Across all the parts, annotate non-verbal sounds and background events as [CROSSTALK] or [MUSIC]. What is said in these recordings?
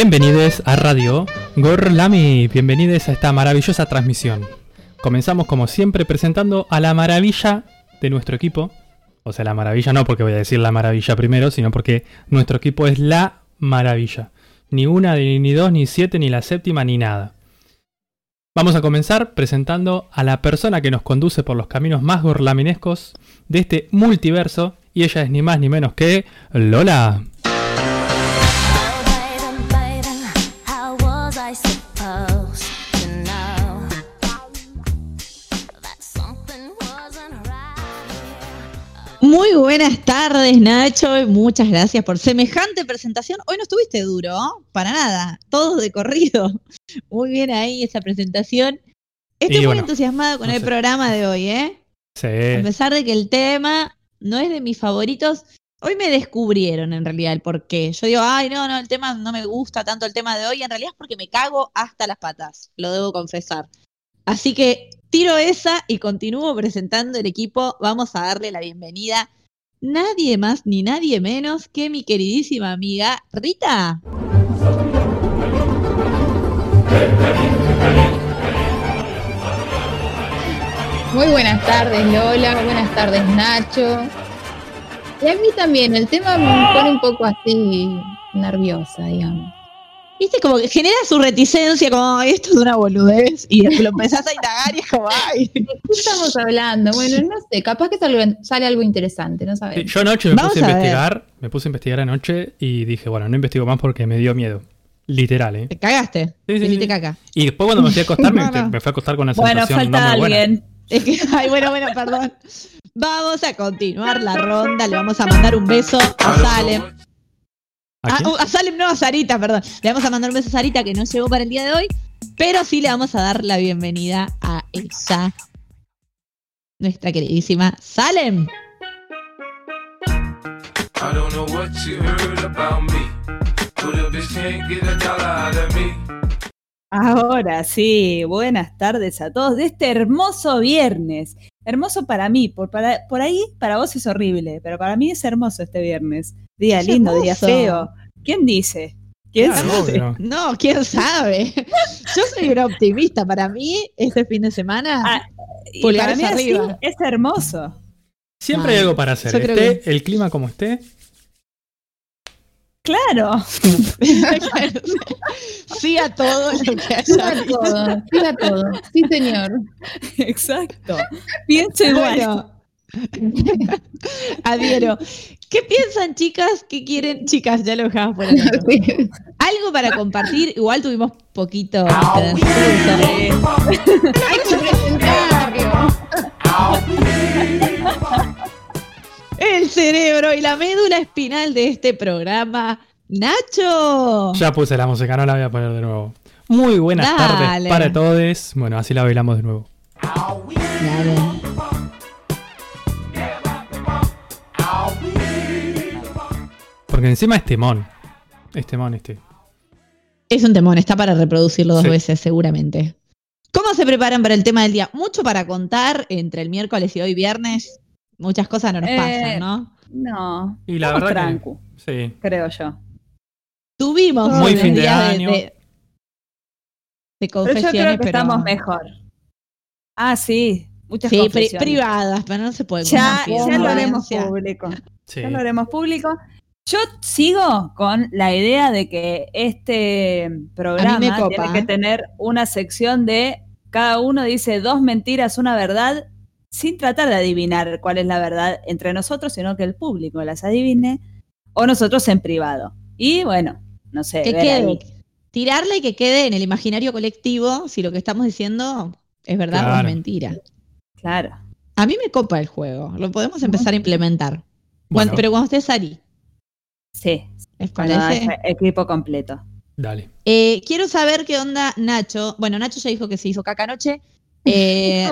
Bienvenidos a Radio Gorlami, bienvenidos a esta maravillosa transmisión. Comenzamos como siempre presentando a la maravilla de nuestro equipo. O sea, la maravilla no porque voy a decir la maravilla primero, sino porque nuestro equipo es la maravilla. Ni una, ni dos, ni siete, ni la séptima, ni nada. Vamos a comenzar presentando a la persona que nos conduce por los caminos más gorlaminescos de este multiverso, y ella es ni más ni menos que Lola. Muy buenas tardes, Nacho. Muchas gracias por semejante presentación. Hoy no estuviste duro, ¿no? para nada. Todo de corrido. [LAUGHS] Muy bien ahí esa presentación. Estoy muy entusiasmado con el programa de hoy, ¿eh? Sí. A pesar de que el tema no es de mis favoritos, hoy me descubrieron en realidad el por qué. Yo digo, ay, no, no, el tema no me gusta tanto el tema de hoy. En realidad es porque me cago hasta las patas, lo debo confesar. Así que tiro esa y continúo presentando el equipo. Vamos a darle la bienvenida. Nadie más ni nadie menos que mi queridísima amiga Rita. Muy buenas tardes Lola, buenas tardes Nacho. Y a mí también, el tema me pone un poco así nerviosa, digamos. Viste, como que genera su reticencia, como esto es una boludez, y lo empezás a indagar y es como, ay. ¿De qué estamos hablando? Bueno, no sé, capaz que sale, algo interesante, no sabes. yo anoche me puse a investigar, me puse a investigar anoche y dije, bueno, no investigo más porque me dio miedo. Literal, ¿eh? ¿Te cagaste? Sí, sí, Te caca. Y después cuando me fui a acostar, me, [LAUGHS] fui a acostar con una bueno, sensación falta no muy alguien. Es que, ay, bueno, bueno, perdón. Vamos a continuar la ronda, le vamos a mandar un beso a Salem. ¿A, ah, uh, a, Salem, no, a Sarita, perdón. Le vamos a mandar un beso a Sarita que no llegó para el día de hoy, pero sí le vamos a dar la bienvenida a ella, nuestra queridísima Salem. Ahora sí, buenas tardes a todos de este hermoso viernes. Hermoso para mí, por, por ahí para vos es horrible, pero para mí es hermoso este viernes. Día lindo, día feo. ¿Quién dice? ¿Quién sabe? No, quién sabe. [LAUGHS] Yo soy una optimista. Para mí, este fin de semana, ah, pulgares arriba. es hermoso. Siempre hay algo para hacer. Esté el clima como esté. Claro. sí a todo lo que haya. Sí a todo, sí a todo. Sí, señor. Exacto. Pienso igual. Adhiero. ¿Qué piensan, chicas? ¿Qué quieren? Chicas, ya lo dejamos por ahí. Algo para compartir. Igual tuvimos poquito. Hay El cerebro y la médula espinal de este programa. Nacho. Ya puse la música, no la voy a poner de nuevo. Muy buenas tardes para todos. Bueno, así la bailamos de nuevo. Dale. Porque encima es temón. Es temón este. Es un temón, está para reproducirlo dos veces seguramente. ¿Cómo se preparan para el tema del día? Mucho para contar entre el miércoles y hoy viernes. Muchas cosas no nos pasan, eh, ¿no? No. Y la verdad sí. creo yo. Tuvimos muy fin de año. De, confesiones, pero yo creo que estamos mejor. Ah, sí. Muchas sí, privadas, pero no se puede. Ya, ya lo haremos público. Ya lo haremos público. Yo sigo con la idea de que este programa tiene que tener una sección de cada uno dice dos mentiras, una verdad, sin tratar de adivinar cuál es la verdad entre nosotros, sino que el público las adivine, o nosotros en privado. Y bueno, no sé. Que quede, tirarle y que quede en el imaginario colectivo si lo que estamos diciendo es verdad o es mentira. Claro. A mí me copa el juego, lo podemos empezar a implementar. Bueno, pero cuando estés Ari. Sí, es parece? equipo completo. Dale. Eh, quiero saber qué onda Nacho. Bueno, Nacho ya dijo que se hizo caca anoche. Eh,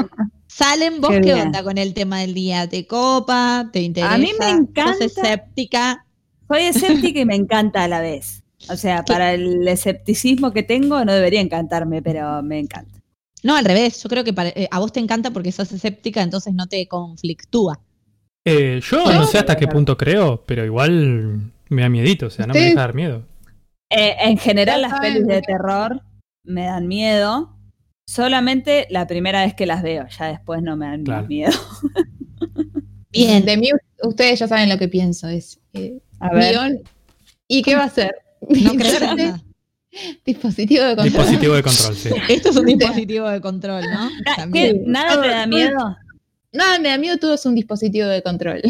Salen, [LAUGHS] ¿vos qué, onda con el tema del día? ¿Te copa? ¿Te interesa? A mí me encanta. ¿Sos escéptica? Soy escéptica y me encanta a la vez. O sea, [LAUGHS] para el escepticismo que tengo no debería encantarme, pero me encanta. No, al revés. Yo creo que eh, a vos te encanta porque sos escéptica, entonces no te conflictúa. yo no sé hasta qué punto creo, pero igual me da miedito, o sea, no me deja dar miedo. Eh, en general las pelis de terror me dan miedo. Solamente la primera vez que las veo, ya después no me dan miedo. [LAUGHS] Bien, de mí ustedes ya saben lo que pienso. Es eh, a ver. ¿Y qué va a ser? No [LAUGHS] creo nada. Dispositivo de control. Dispositivo de control, sí. [LAUGHS] Esto es un dispositivo de control, ¿no? ¿Nada te da miedo? Nada, me da miedo, todo es un dispositivo de control.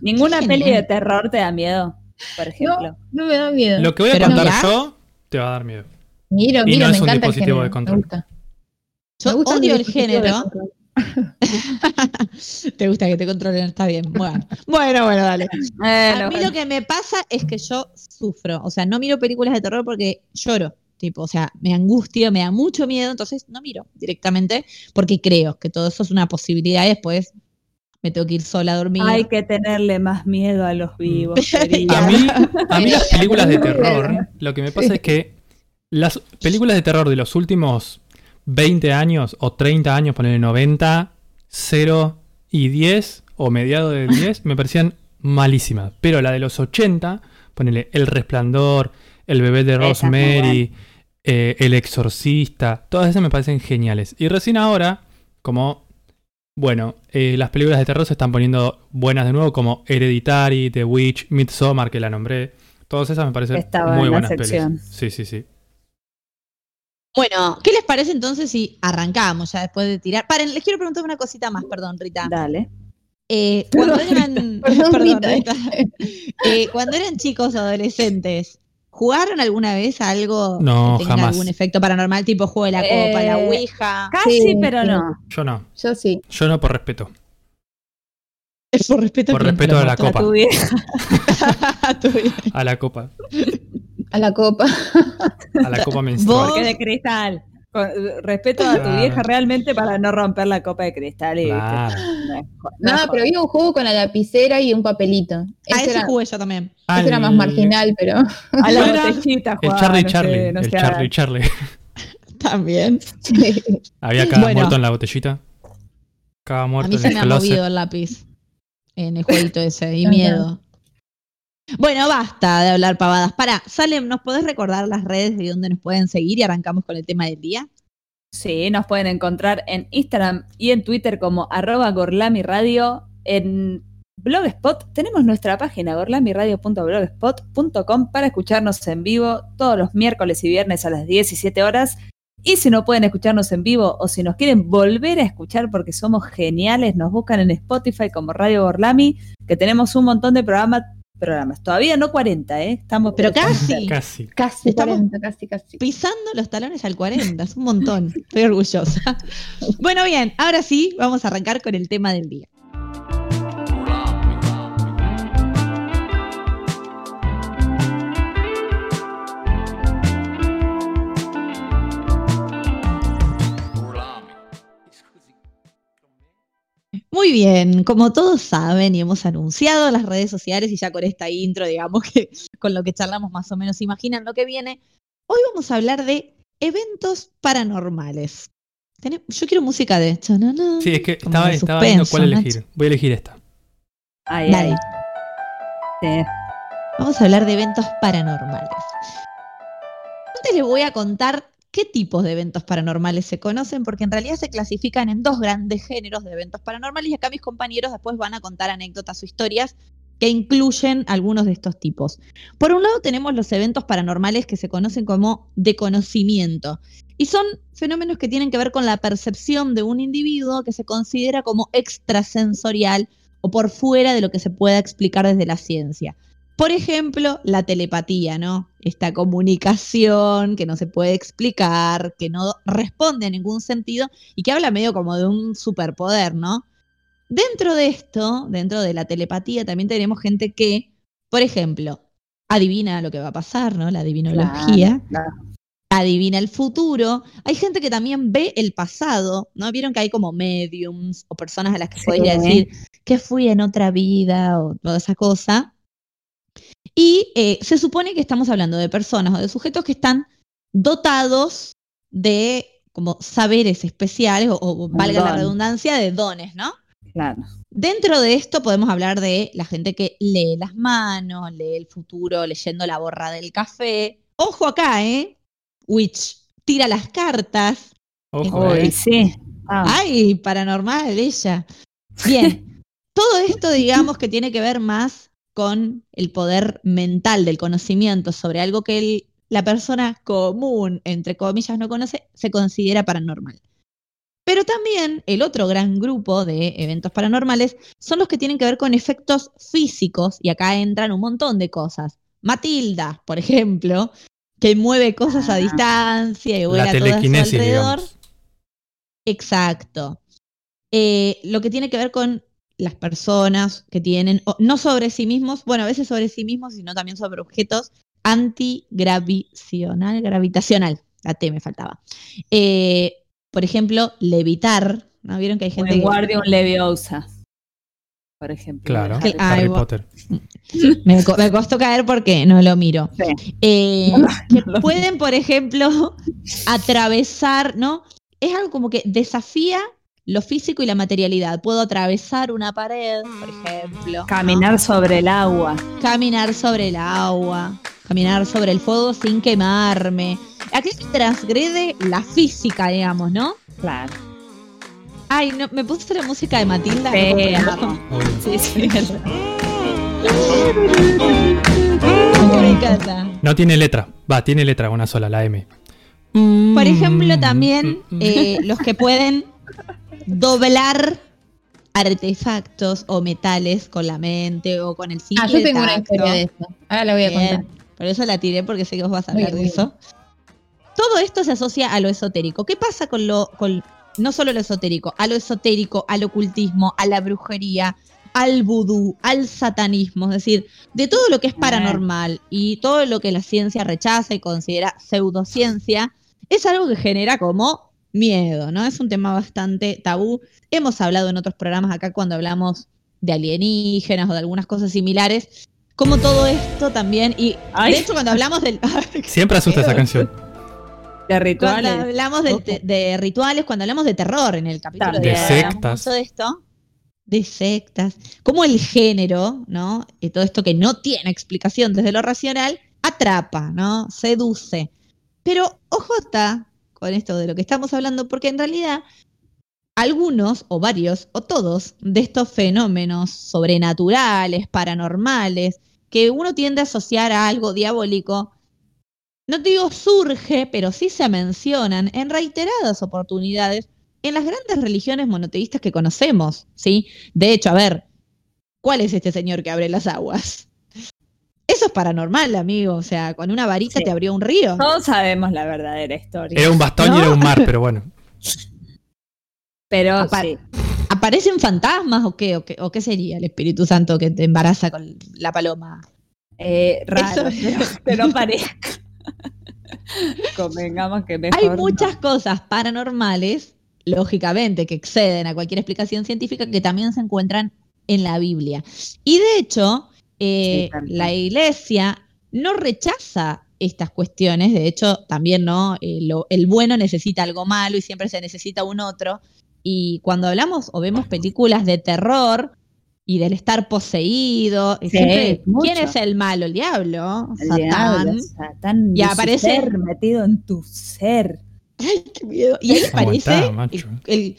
¿Ninguna peli de terror te da miedo, por ejemplo? No, no me da miedo. Lo que voy a contar yo te va a dar miedo. Miro, y miro, no me es un encanta dispositivo de control. Yo odio el género. [LAUGHS] te gusta que te controlen, está bien. Bueno, [LAUGHS] bueno, bueno dale. a mí lo que me pasa es que yo sufro. O sea, no miro películas de terror porque lloro. Tipo, o sea, me angustia, me da mucho miedo, entonces no miro directamente porque creo que todo eso es una posibilidad y después me tengo que ir sola a dormir. Hay que tenerle más miedo a los vivos. a, mí, a mí [LAUGHS] las películas de terror, lo que me pasa es que las películas de terror de los últimos 20 años o 30 años, ponerle 90, 0 y 10 o mediado de 10, me parecían malísimas. Pero la de los 80, ponele El Resplandor, El bebé de Rosemary, eh, El Exorcista, todas esas me parecen geniales. Y recién ahora, como, bueno, eh, las películas de terror se están poniendo buenas de nuevo, como Hereditary, The Witch, Midsommar, que la nombré. Todas esas me parecen muy buenas películas. Sí, sí, sí. Bueno, ¿qué les parece entonces si arrancamos ya después de tirar? Paren, les quiero preguntar una cosita más, perdón, Rita. Dale. Eh, cuando eran, [LAUGHS] perdón, Rita. Eh, cuando eran chicos o adolescentes, ¿jugaron alguna vez algo no, que tenga algún efecto paranormal, tipo juego de la copa, la eh, ouija? Casi, pero no. Yo no. Yo sí. Yo no por respeto. Es por respeto, por respeto a la copa. [LAUGHS] [LAUGHS] A tu vieja. a la copa. A la copa. A la copa menstrual. Porque de cristal. respeto a tu vieja realmente para no romper la copa de cristal. Y no, pero había un juego con la lapicera y un papelito. A ah, ese, jugué yo también. Ese era más marginal, pero. A la botellita, El Charlie Charlie. el Charlie Charlie. También. Había cada muerto en la botellita. Cada muerto a mí se me ha movido el lápiz en el jueguito ese y miedo. Bueno, basta de hablar pavadas. Para, Salem, ¿nos podés recordar las redes de donde nos pueden seguir y arrancamos con el tema del día? Sí, nos pueden encontrar en Instagram y en Twitter como arroba gorlamiradio. En Blogspot tenemos nuestra página gorlamiradio.blogspot.com para escucharnos en vivo todos los miércoles y viernes a las 17 horas. Y si no pueden escucharnos en vivo o si nos quieren volver a escuchar porque somos geniales, nos buscan en Spotify como Radio Gorlami, que tenemos un montón de programas programas. Todavía no 40, ¿eh? Estamos pero casi. Casi. Casi Estamos 40, casi, casi. Pisando los talones al 40, es un montón. Estoy orgullosa. Bueno, bien, ahora sí, vamos a arrancar con el tema del día. Muy bien, como todos saben y hemos anunciado las redes sociales y ya con esta intro, digamos que [LAUGHS] con lo que charlamos más o menos imaginan lo que viene, hoy vamos a hablar de eventos paranormales. Yo quiero música de... Sí, es que estaba, estaba viendo cuál elegir. Voy a elegir esta. Ahí, Dale. Vamos a hablar de eventos paranormales. Antes les voy a contar qué tipos de eventos paranormales se conocen, porque en realidad se clasifican en dos grandes géneros de eventos paranormales y acá mis compañeros después van a contar anécdotas o historias que incluyen algunos de estos tipos. Por un lado tenemos los eventos paranormales que se conocen como de conocimiento y son fenómenos que tienen que ver con la percepción de un individuo que se considera como extrasensorial o por fuera de lo que se pueda explicar desde la ciencia. Por ejemplo, la telepatía, ¿no? Esta comunicación que no se puede explicar, que no responde a ningún sentido y que habla medio como de un superpoder, ¿no? Dentro de esto, dentro de la telepatía, también tenemos gente que, por ejemplo, adivina lo que va a pasar, ¿no? La adivinología. Adivina el futuro. Hay gente que también ve el pasado, ¿no? Vieron que hay como mediums o personas a las que podría decir que fui en otra vida o toda esa cosa. Y eh, se supone que estamos hablando de personas o de sujetos que están dotados de como saberes especiales o, valga la redundancia, de dones, ¿no? Claro. Dentro de esto podemos hablar de la gente que lee las manos, lee el futuro leyendo la borra del café Ojo acá, ¿eh? Witch tira las cartas. Ojo, eh. sí. Ah. Ay, paranormal ella. Bien, [LAUGHS] todo esto digamos que tiene que ver más con el poder mental del conocimiento sobre algo que la persona común, entre comillas, no conoce, se considera paranormal. Pero también el otro gran grupo de eventos paranormales son los que tienen que ver con efectos físicos, y acá entran un montón de cosas. Matilda, por ejemplo, que mueve cosas a ah. distancia y vuela todo a su alrededor. Exacto. Eh, lo que tiene que ver con las personas que tienen, no sobre sí mismos, bueno, a veces sobre sí mismos, sino también sobre objetos antigravitacional, gravitacional, la T me faltaba. Eh, por ejemplo, levitar, ¿no? ¿Vieron que hay gente que... guardia un leviosa, por ejemplo. Claro, Harry Potter. [LAUGHS] Me, costó caer porque no lo miro. Eh, pueden, por ejemplo, [LAUGHS] atravesar, ¿no? Es algo como que desafía lo físico y la materialidad. Puedo atravesar una pared, por ejemplo. Caminar sobre el agua. Caminar sobre el agua. Caminar sobre el fuego sin quemarme. Aquí se transgrede la física, digamos, ¿no? Claro. Ay, no, me puse la música de Matilda. [LAUGHS] Sí, sí, No tiene letra. Va, tiene letra, una sola, la M. Por ejemplo, también eh, los que pueden doblar artefactos o metales con la mente o con el simple Ah, yo tengo una historia de eso. Ahora la voy a contar. Por eso la tiré porque sé que vos vas a hablar de eso. Todo esto se asocia a lo esotérico. ¿Qué pasa con lo, con no solo lo esotérico, a lo esotérico, al ocultismo, a la brujería, al vudú, al satanismo, es decir, de todo lo que es paranormal y todo lo que la ciencia rechaza y considera pseudociencia, es algo que genera como miedo, ¿no? Es un tema bastante tabú. Hemos hablado en otros programas acá cuando hablamos de alienígenas o de algunas cosas similares, como todo esto también, y de hecho cuando hablamos del... [LAUGHS] Siempre asusta esa canción. De rituales. Cuando hablamos de, rituales, cuando hablamos de terror en el capítulo de, sectas. Todo esto, de sectas. Como el género, ¿no? Y todo esto que no tiene explicación desde lo racional, atrapa, ¿no? Seduce. Pero está con esto de lo que estamos hablando, porque en realidad algunos o varios o todos de estos fenómenos sobrenaturales, paranormales, que uno tiende a asociar a algo diabólico, no digo surge, pero sí se mencionan en reiteradas oportunidades en las grandes religiones monoteístas que conocemos, ¿sí? De hecho, a ver, ¿cuál es este señor que abre las aguas? Eso es paranormal, amigo. O sea, con una varita te abrió un río. Todos sabemos la verdadera historia. Era un bastón y era un mar, [LAUGHS] pero bueno. Pero ¿Aparecen fantasmas o qué? o qué? ¿O qué sería el Espíritu Santo que te embaraza con la paloma? Eh, raro, [LAUGHS] pero parezca. [LAUGHS] Convengamos que mejor Hay muchas cosas paranormales, lógicamente, que exceden a cualquier explicación científica que también se encuentran en la Biblia. Y de hecho, eh, la iglesia no rechaza estas cuestiones, de hecho, también no, eh, el bueno necesita algo malo y siempre se necesita un otro. Y cuando hablamos o vemos películas de terror, y del estar poseído. ¿Quién es el malo? El diablo. Satán. Satán. Y aparece metido en tu ser. Ay, qué miedo. Y ahí aparece el,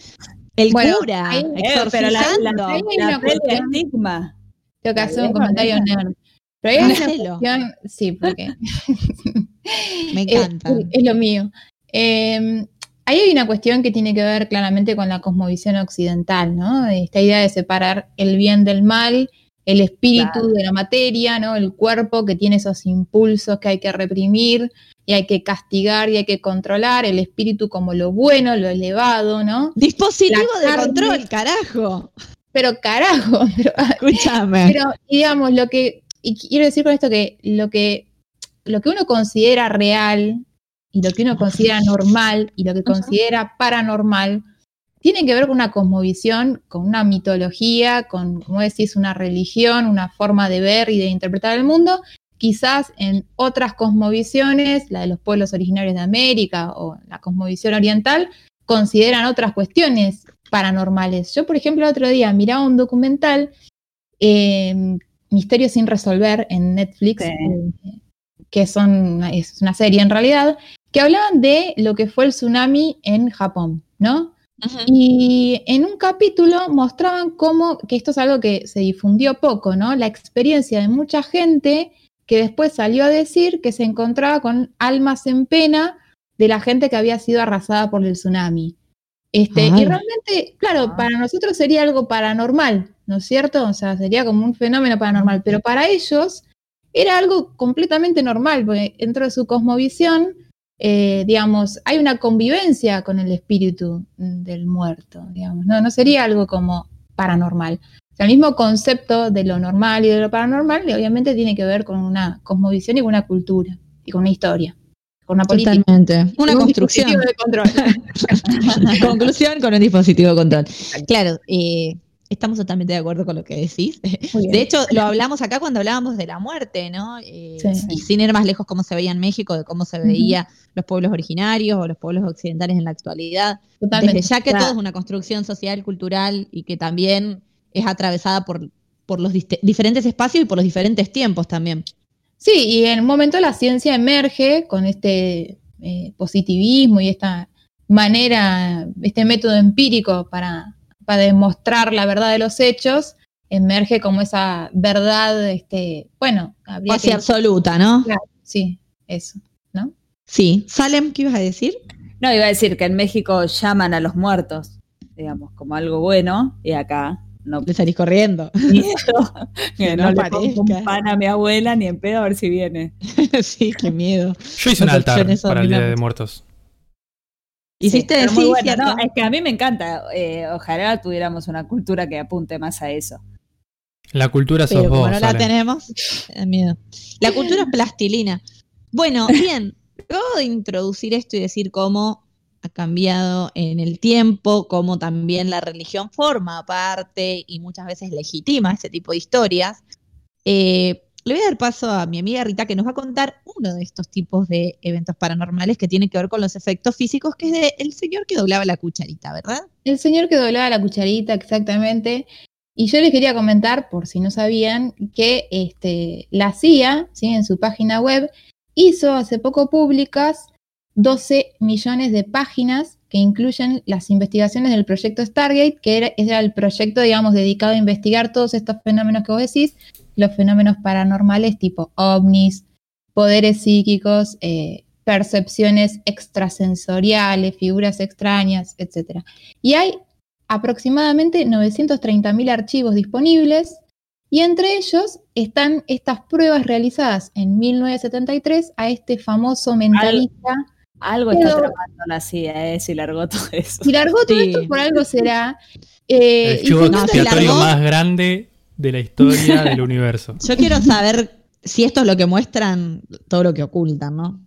el, cura hay, pero la, la, la, estigma. Tengo que hacer un comentario nerd. Pero hay una cuestión, sí, porque [LAUGHS] me [LAUGHS] encanta. Es, es lo mío. Eh, Ahí hay una cuestión que tiene que ver claramente con la cosmovisión occidental, ¿no? Esta idea de separar el bien del mal, el espíritu de la materia, ¿no? El cuerpo que tiene esos impulsos que hay que reprimir y hay que castigar y hay que controlar, el espíritu como lo bueno, lo elevado, ¿no? Dispositivo de control, carajo. Pero carajo, [LAUGHS] escúchame. Pero digamos lo que y quiero decir con esto que lo que lo que uno considera real y lo que uno considera normal y lo que considera paranormal, tiene que ver con una cosmovisión, con una mitología, con, como decís, una religión, una forma de ver y de interpretar el mundo. Quizás en otras cosmovisiones, la de los pueblos originarios de América o la cosmovisión oriental, consideran otras cuestiones paranormales. Yo, por ejemplo, el otro día miraba un documental, eh, Misterio sin resolver, en Netflix, eh, que son, es una serie en realidad, que hablaban de lo que fue el tsunami en Japón, ¿no? Y en un capítulo mostraban cómo, que esto es algo que se difundió poco, ¿no? La experiencia de mucha gente que después salió a decir que se encontraba con almas en pena de la gente que había sido arrasada por el tsunami. Este, y realmente, claro, ah. para nosotros sería algo paranormal, ¿no es cierto? O sea, sería como un fenómeno paranormal, pero para ellos era algo completamente normal, porque dentro de su cosmovisión, eh, digamos, hay una convivencia con el espíritu del muerto, digamos, no, no sería algo como paranormal. O sea, el mismo concepto de lo normal y de lo paranormal, obviamente tiene que ver con una cosmovisión y con una cultura y con una historia. Con una política. Totalmente. Una construcción. de control. [LAUGHS] Conclusión con un dispositivo de control. Claro, eh, Estamos totalmente de acuerdo con lo que decís. De hecho, lo hablamos acá cuando hablábamos de la muerte, ¿no? Eh, y sin ir más lejos cómo se veía en México, de cómo se veía los pueblos originarios o los pueblos occidentales en la actualidad. Desde ya que todo es una construcción social, cultural y que también es atravesada por, por los diferentes espacios y por los diferentes tiempos también. Sí, y en un momento la ciencia emerge con este eh, positivismo y esta manera, este método empírico para para demostrar la verdad de los hechos, emerge como esa verdad, este, bueno, habría absoluta, ¿no? sí, eso, ¿no? Sí. Salem, ¿qué ibas a decir? No, iba a decir que en México llaman a los muertos, digamos, como algo bueno, y acá no. Le salís corriendo. [LAUGHS] que no, le pongo un pan a mi abuela ni en pedo a ver si viene. [LAUGHS] sí, qué miedo. Yo hice un altar para el Día de Muertos. Hiciste sí, muy no, es que a mí me encanta. Eh, ojalá tuviéramos una cultura que apunte más a eso. La cultura sos Pero como no la tenemos, miedo. La cultura es plastilina. Bueno, bien, [LAUGHS] luego de introducir esto y decir cómo cambiado en el tiempo, cómo también la religión forma parte y muchas veces legitima ese tipo de historias, eh, le voy a dar paso a mi amiga Rita que nos va a contar uno de estos tipos de eventos paranormales que tiene que ver con los efectos físicos, que es de el señor que doblaba la cucharita, ¿verdad? El señor que doblaba la cucharita, exactamente. Y yo les quería comentar, por si no sabían, que este, la CIA, ¿sí? en su página web, hizo hace poco públicas 12 millones de páginas que incluyen las investigaciones del proyecto Stargate, que era, era, el proyecto, digamos, dedicado a investigar todos estos fenómenos que vos decís, los fenómenos paranormales tipo ovnis, poderes psíquicos, eh, percepciones extrasensoriales, figuras extrañas, etc. Y hay aproximadamente 930.000 archivos disponibles y entre ellos están estas pruebas realizadas en 1973 a este famoso mentalista. Algo, está tramando la CIA, ¿eh? si largó todo [LAUGHS] eso. Si largó todo esto, por algo será. Eh, el chivo expiatorio más grande de la historia [LAUGHS] del universo. Yo quiero saber si esto es lo que muestran, todo lo que ocultan, ¿no?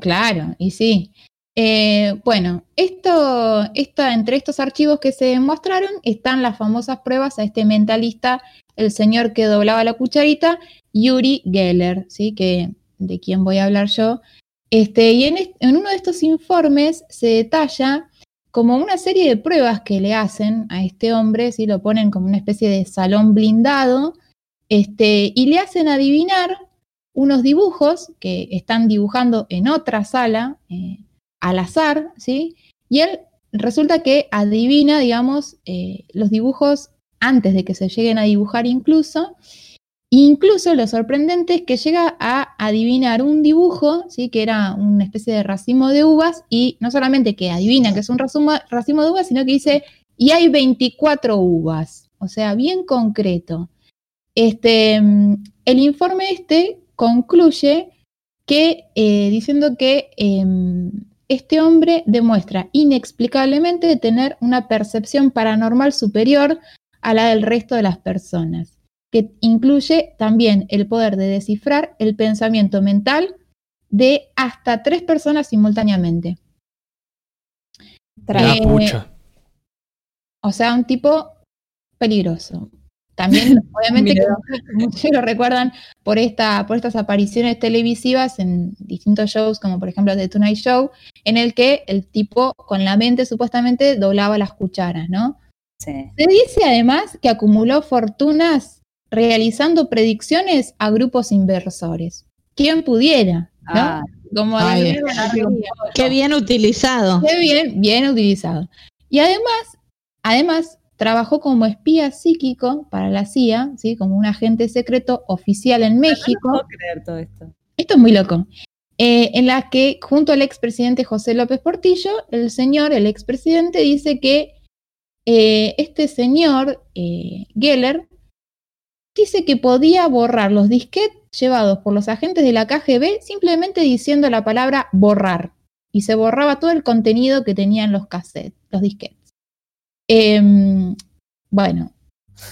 Claro, y sí. Eh, bueno, esto, entre estos archivos que se mostraron están las famosas pruebas a este mentalista, el señor que doblaba la cucharita, Yuri Geller, ¿sí? que, de quien voy a hablar yo. Este, y en, uno de estos informes se detalla como una serie de pruebas que le hacen a este hombre, si lo ponen como una especie de salón blindado, este, y le hacen adivinar unos dibujos que están dibujando en otra sala eh, al azar, ¿sí? Y él resulta que adivina, digamos, eh, los dibujos antes de que se lleguen a dibujar incluso, Incluso lo sorprente es que llega a adivinar un dibujo, ¿sí? que era una especie de racimo de uvas, y no solamente que adivina que es un racimo, de uvas, sino que dice, y hay 24 uvas, o sea, bien concreto. Este, mm, el informe este concluye que, eh, diciendo que em, este hombre demuestra inexplicablemente tener una percepción paranormal superior a la del resto de las personas que incluye también el poder de descifrar el pensamiento mental de hasta tres personas simultáneamente. Eh, o sea, un tipo peligroso. También, [LAUGHS] obviamente, que muchos lo recuerdan por, esta, por estas apariciones televisivas en distintos shows, como por ejemplo The Tonight Show, en el que el tipo con la mente supuestamente doblaba las cucharas, ¿no? Se dice además que acumuló fortunas realizando predicciones a grupos inversores. quien pudiera, ¿no? Ah. Como qué bien utilizado. Qué bien, bien utilizado. Y además, además, trabajó como espía psíquico para la CIA, ¿sí? como un agente secreto oficial en México. No puedo creer todo esto. Esto es muy loco. Eh, en la que, junto al expresidente José López Portillo, el señor, el expresidente, dice que eh, este señor, eh, Geller, dice que podía borrar los disquetes llevados por los agentes de la KGB simplemente diciendo la palabra borrar. Y se borraba todo el contenido que tenían los cassettes, los disquetes. Em, bueno,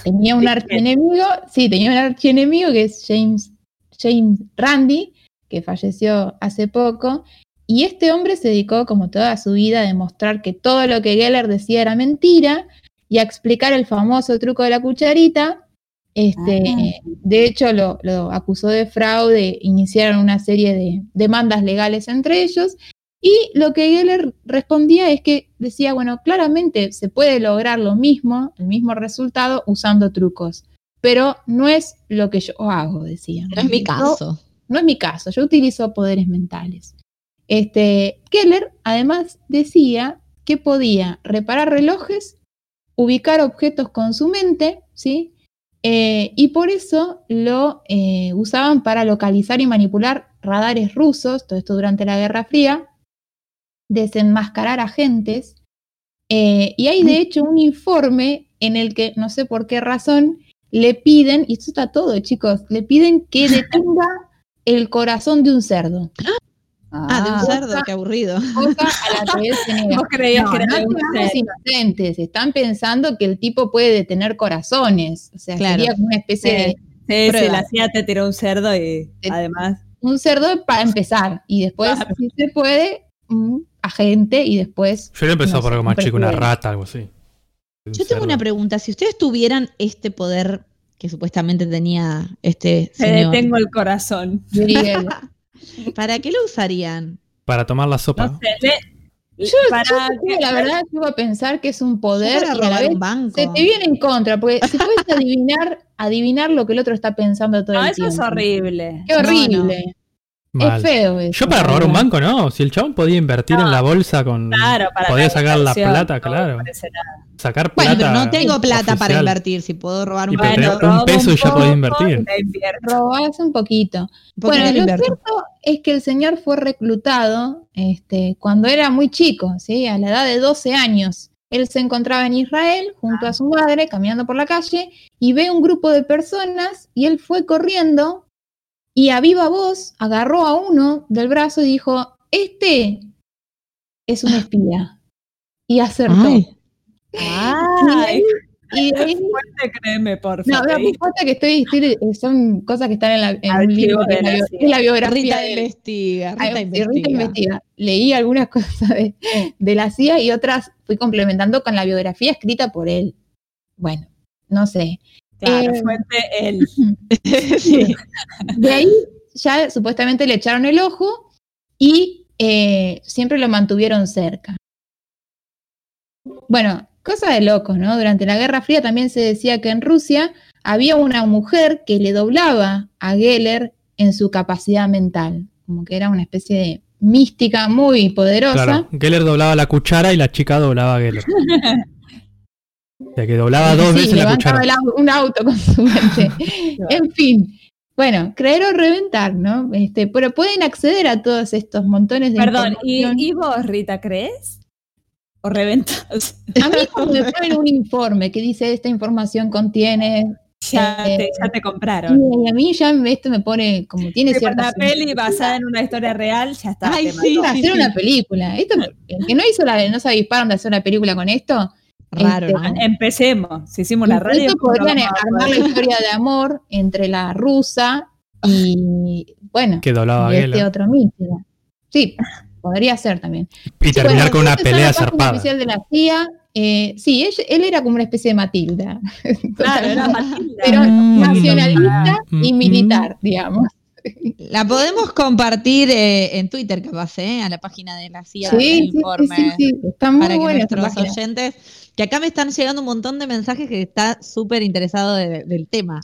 tenía un archienemigo, sí, tenía un archienemigo que es James, James Randi, que falleció hace poco, y este hombre se dedicó como toda su vida a demostrar que todo lo que Geller decía era mentira y a explicar el famoso truco de la cucharita. Este, ah. De hecho, lo, acusó de fraude, iniciaron una serie de demandas legales entre ellos. Y lo que Geller respondía es que decía, bueno, claramente se puede lograr lo mismo, el mismo resultado, usando trucos. Pero no es lo que yo hago, decía. No es mi caso. No, es mi caso, yo utilizo poderes mentales. Este, Keller además decía que podía reparar relojes, ubicar objetos con su mente, ¿sí? Eh, y por eso lo eh, usaban para localizar y manipular radares rusos, todo esto durante la Guerra Fría, desenmascarar agentes. Eh, y hay de hecho un informe en el que, no sé por qué razón, le piden, y esto está todo, chicos, le piden que detenga [LAUGHS] el corazón de un cerdo. Ah, de un ah. cerdo, qué aburrido. A la [LAUGHS] que él Vos creías que era inocentes, están pensando que el tipo puede detener corazones. O sea, sería como una especie de. Sí, sí, la CIA te tiró un cerdo y además. Un cerdo para empezar. Y después, si se puede, un agente y después. Yo le empezó por algo más chico, una rata, algo así. Yo tengo una pregunta. Si ustedes tuvieran este poder que supuestamente tenía este señor. Se detengo el corazón. [LAUGHS] ¿Para qué lo usarían? Para tomar la sopa. No sé, yo, la verdad, yo iba a pensar que es un poder robar un banco. se te viene en contra, porque si puedes [LAUGHS] adivinar, adivinar lo que el otro está pensando todo el tiempo. eso es horrible. Qué horrible. Es feo eso. Yo para robar un banco, no. Si el chabón podía invertir en la bolsa con. Claro, para podía sacar la plata, claro. Sacar plata. Bueno, pero no tengo plata para invertir. Si puedo robar un, un peso y ya podés invertir. Robás un poquito. bueno, lo cierto es que el señor fue reclutado este, cuando era muy chico, ¿sí? a la edad de 12 años. Él se encontraba en Israel junto a su madre caminando por la calle y ve un grupo de personas y él fue corriendo y a viva voz agarró a uno del brazo y dijo, este es un espía. Y acertó. Ay. Y de ahí, créeme, por favor. No, me importa que estoy, son cosas que están en, la, en un libro de la, la, biografía. Rita investiga, Rita, investiga. investiga. Leí algunas [LAUGHS] cosas de, de, la CIA y otras fui complementando con la biografía escrita por él. Bueno, no sé. Claro, eh, fuente él. [LAUGHS] [LAUGHS] De ahí ya supuestamente le echaron el ojo y eh, siempre lo mantuvieron cerca. Bueno, cosa de locos, ¿no? Durante la Guerra Fría también se decía que en Rusia había una mujer que le doblaba a Geller en su capacidad mental, como que era una especie de mística muy poderosa. Claro, Geller doblaba la cuchara y la chica doblaba a Geller. [LAUGHS] O sea, que doblaba dos veces la cuchara. un auto con su mente. [LAUGHS] [LAUGHS] en fin. Bueno, creer o reventar, ¿no? Este, pero pueden acceder a todos estos montones de Perdón, ¿y, vos, Rita, crees? ¿O reventas? [LAUGHS] A mí como me ponen un informe que dice esta información contiene ya, eh, te, ya te compraron. Y a mí ya esto me pone como tiene cierta. Una peli basada en una historia real, ya está. Ay, sí, hacer una película. Esto, el que no hizo la, no se avisparon de hacer una película con esto, Raro, este, Empecemos. Si hicimos la radio. podrían armar la historia de amor entre la rusa y, bueno, que y este otro mítico. Sí, podría ser también. Y terminar con una pelea zarpada. oficial de la CIA. Eh, sí, él, era como una especie de Matilda. [LAUGHS] Claro, era Matilda. Pero mm. nacionalista y mm. militar, digamos. La podemos compartir eh, en Twitter, capaz, ¿eh? a la página de la CIA sí, informe. Sí, sí, Está muy para que nuestros oyentes, que acá me están llegando un montón de mensajes que está súper interesado del tema.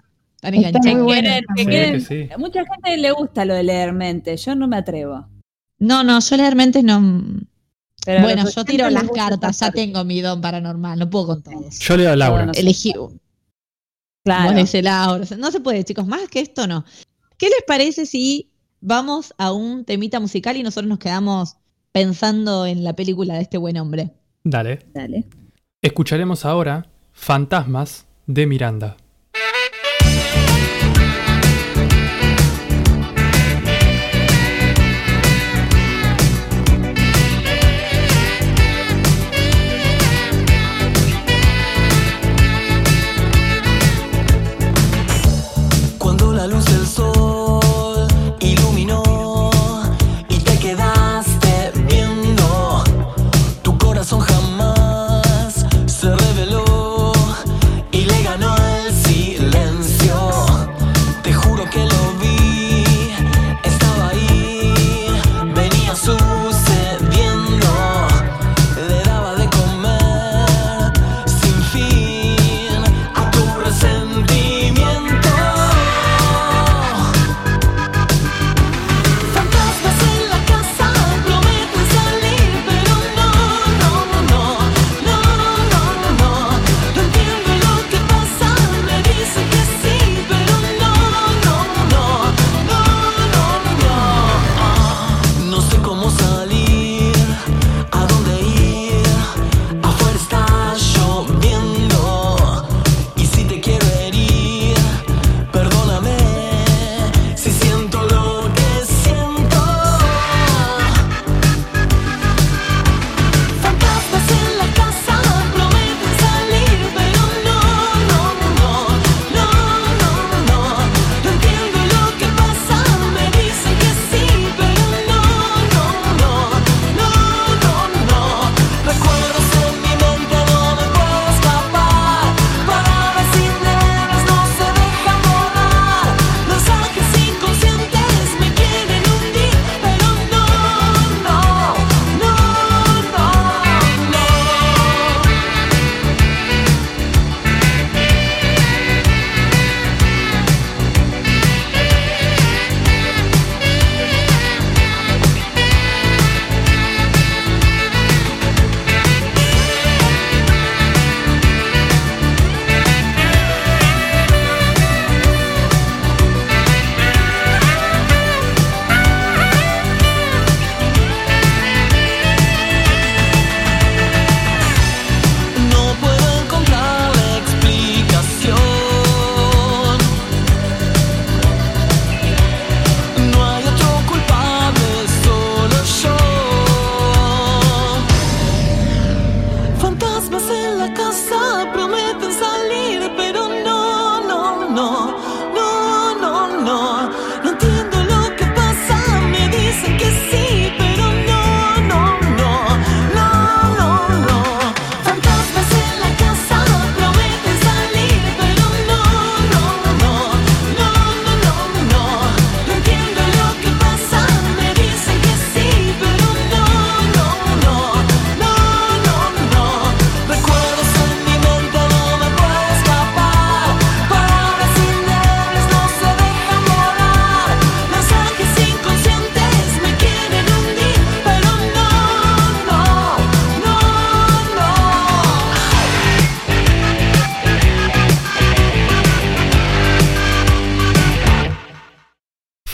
Mucha gente le gusta lo de leer mentes. Yo no me atrevo. No, no, yo leer mentes no. bueno, yo tiro las cartas, ya tengo mi don paranormal, no puedo con todos. Yo leo a Laura. Elegí. Claro. No se puede, chicos, más que esto no. ¿Qué les parece si vamos a un temita musical y nosotros nos quedamos pensando en la película de este buen hombre? Dale. Dale. Escucharemos ahora Fantasmas de Miranda.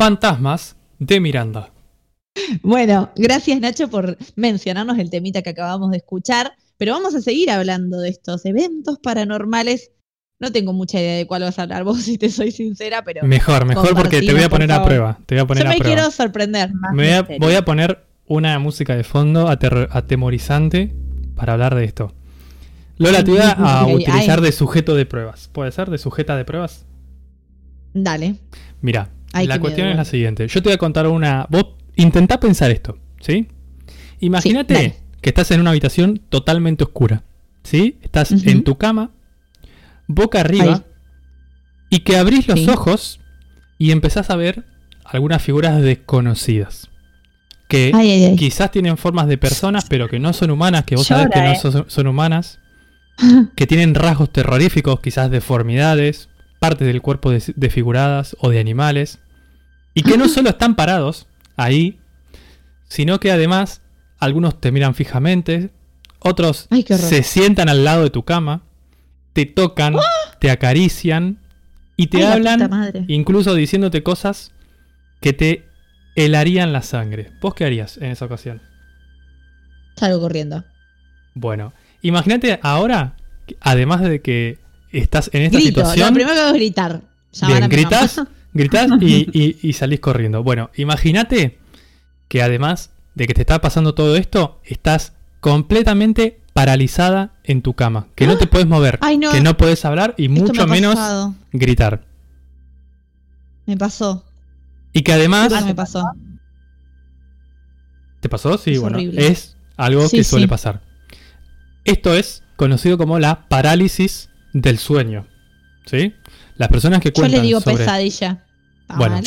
Fantasmas de Miranda. Bueno, gracias Nacho por mencionarnos el temita que acabamos de escuchar, pero vamos a seguir hablando de estos eventos paranormales. No tengo mucha idea de cuál vas a hablar vos, [LAUGHS] si te soy sincera, pero... Mejor, mejor porque te voy a poner a prueba. Te voy a poner Yo me quiero sorprender. Me voy a, poner una música de fondo atemorizante para hablar de esto. Lola, te voy a, [LAUGHS] utilizar de sujeto de pruebas. ¿Puede ser? ¿De sujeta de pruebas? Dale. Mira, la cuestión es la siguiente. Yo te voy a contar una. Vos intentá pensar esto, ¿sí? Imagínate que estás en una habitación totalmente oscura, ¿sí? Estás en tu cama, boca arriba, y que abrís los ojos y empezás a ver algunas figuras desconocidas. Que quizás tienen formas de personas, pero que no son humanas, que vos sabés que no son, son humanas. [LAUGHS] que tienen rasgos terroríficos, quizás deformidades, partes del cuerpo desfiguradas o de animales. Y que no solo están parados ahí, sino que además algunos te miran fijamente, otros se sientan al lado de tu cama, te tocan, ¡Ah! te acarician y te hablan, incluso diciéndote cosas que te helarían la sangre. ¿Vos qué harías en esa ocasión? Salgo corriendo. Bueno, imagínate ahora, además de que estás en esta situación. Lo primero que hago es gritar. Bien, gritas, [LAUGHS] gritas [LAUGHS] y, y, salís corriendo. Bueno, imagínate que además de que te está pasando todo esto, estás completamente paralizada en tu cama, que no te puedes mover, que no puedes hablar y mucho menos gritar. Me pasó. Y que además... me pasó. ¿Te pasó? Sí, bueno, es algo que suele pasar. Esto es conocido como la parálisis del sueño. ¿Sí? Las personas que cuentan Yo le digo pesadilla. Bueno,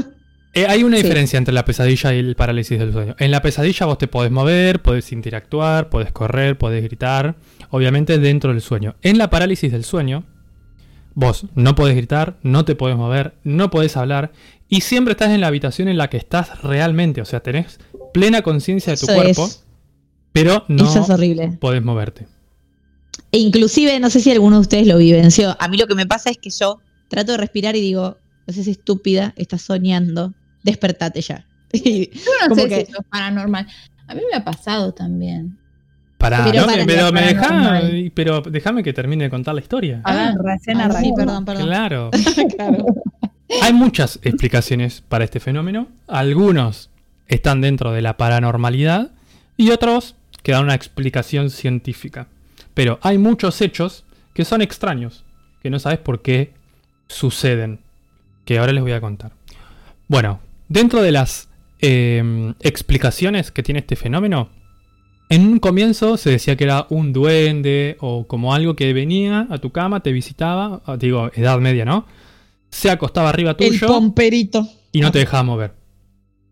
[LAUGHS] eh, hay una diferencia entre la pesadilla y el parálisis del sueño. En la pesadilla vos te podés mover, podés interactuar, podés correr, podés gritar, obviamente dentro del sueño. En la parálisis del sueño, vos no podés gritar, no te podés mover, no podés hablar y siempre estás en la habitación en la que estás realmente, o sea, tenés plena conciencia de tu cuerpo, pero no podés moverte. E inclusive, no sé si alguno de ustedes lo vivenció, a mí lo que me pasa es que yo trato de respirar y digo, no sé si estúpida, estás soñando, despertate ya. [LAUGHS] yo no sé si eso es paranormal. A mí me ha pasado también. Para, pero, me deja, pero déjame que termine de contar la historia. Ah, recién ah, sí, perdón, perdón. Claro. [LAUGHS] claro. Hay muchas explicaciones para este fenómeno. Algunos están dentro de la paranormalidad y otros que dan una explicación científica. Pero hay muchos hechos que son extraños, que no sabes por qué suceden, que ahora les voy a contar. Bueno, dentro de las em, explicaciones que tiene este fenómeno, en un comienzo se decía que era un duende o como algo que venía a tu cama, te visitaba, digo, edad media, ¿no? se acostaba arriba tuyo. El pomperito. Y no te dejaba mover.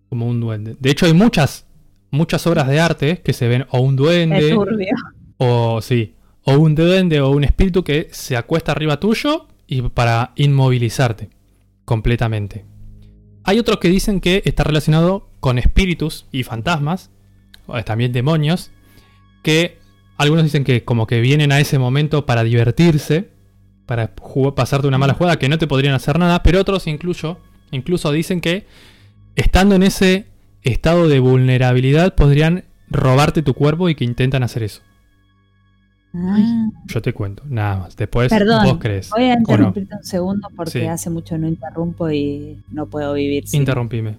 Como un duende. De hecho, hay muchas, muchas obras de arte que se ven o un duende. O sí. O un duende o un espíritu que se acuesta arriba tuyo y para inmovilizarte completamente. Hay otros que dicen que está relacionado con espíritus y fantasmas, también demonios, que algunos dicen que como que vienen a ese momento para divertirse para pasarte una mala jugada que no te podrían hacer nada, pero otros incluso, incluso dicen que estando en ese estado de vulnerabilidad podrían robarte tu cuerpo y que intentan hacer eso. Ah. Yo te cuento, nada más. Después vos crees. Voy a interrumpirte un segundo porque hace mucho no interrumpo y no puedo vivir sin. Interrumpime.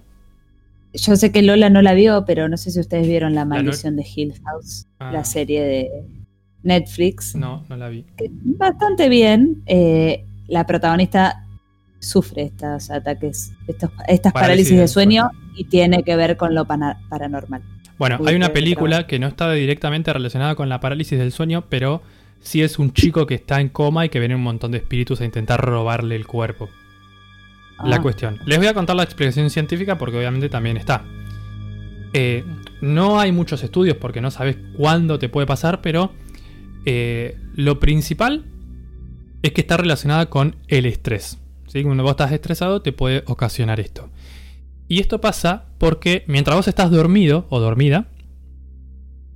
Yo sé que Lola no la vio, pero no sé si ustedes vieron La Maldición de Hill House, la ah. serie de Netflix. No, no la vi. Bastante bien. Eh, la protagonista sufre estos ataques, estas parálisis, de sueño, y tiene que ver con lo paranormal. Bueno, hay una película que no está directamente relacionada con la parálisis del sueño, pero sí es un chico que está en coma y que viene un montón de espíritus a intentar robarle el cuerpo. La ah. cuestión. Les voy a contar la explicación científica porque obviamente también está. Eh, no hay muchos estudios porque no sabes cuándo te puede pasar, pero eh, lo principal es que está relacionada con el estrés. ¿sí? Cuando vos estás estresado te puede ocasionar esto. Y esto pasa porque mientras vos estás dormido o dormida,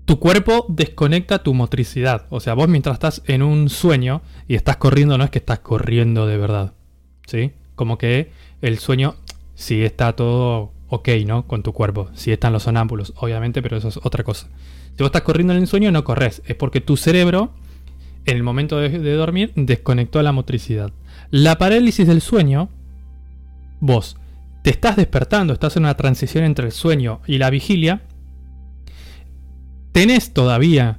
tu cuerpo desconecta tu motricidad. O sea, vos mientras estás en un sueño y estás corriendo, no es que estás corriendo de verdad. ¿Sí? Como que el sueño sí está todo ok, ¿no? Con tu cuerpo. Sí están los sonámbulos, obviamente, pero eso es otra cosa. Si vos estás corriendo en el sueño, no corres. Es porque tu cerebro, en el momento de, dormir, desconectó la motricidad. La parálisis del sueño, vos te estás despertando, estás en una transición entre el sueño y la vigilia, tenés todavía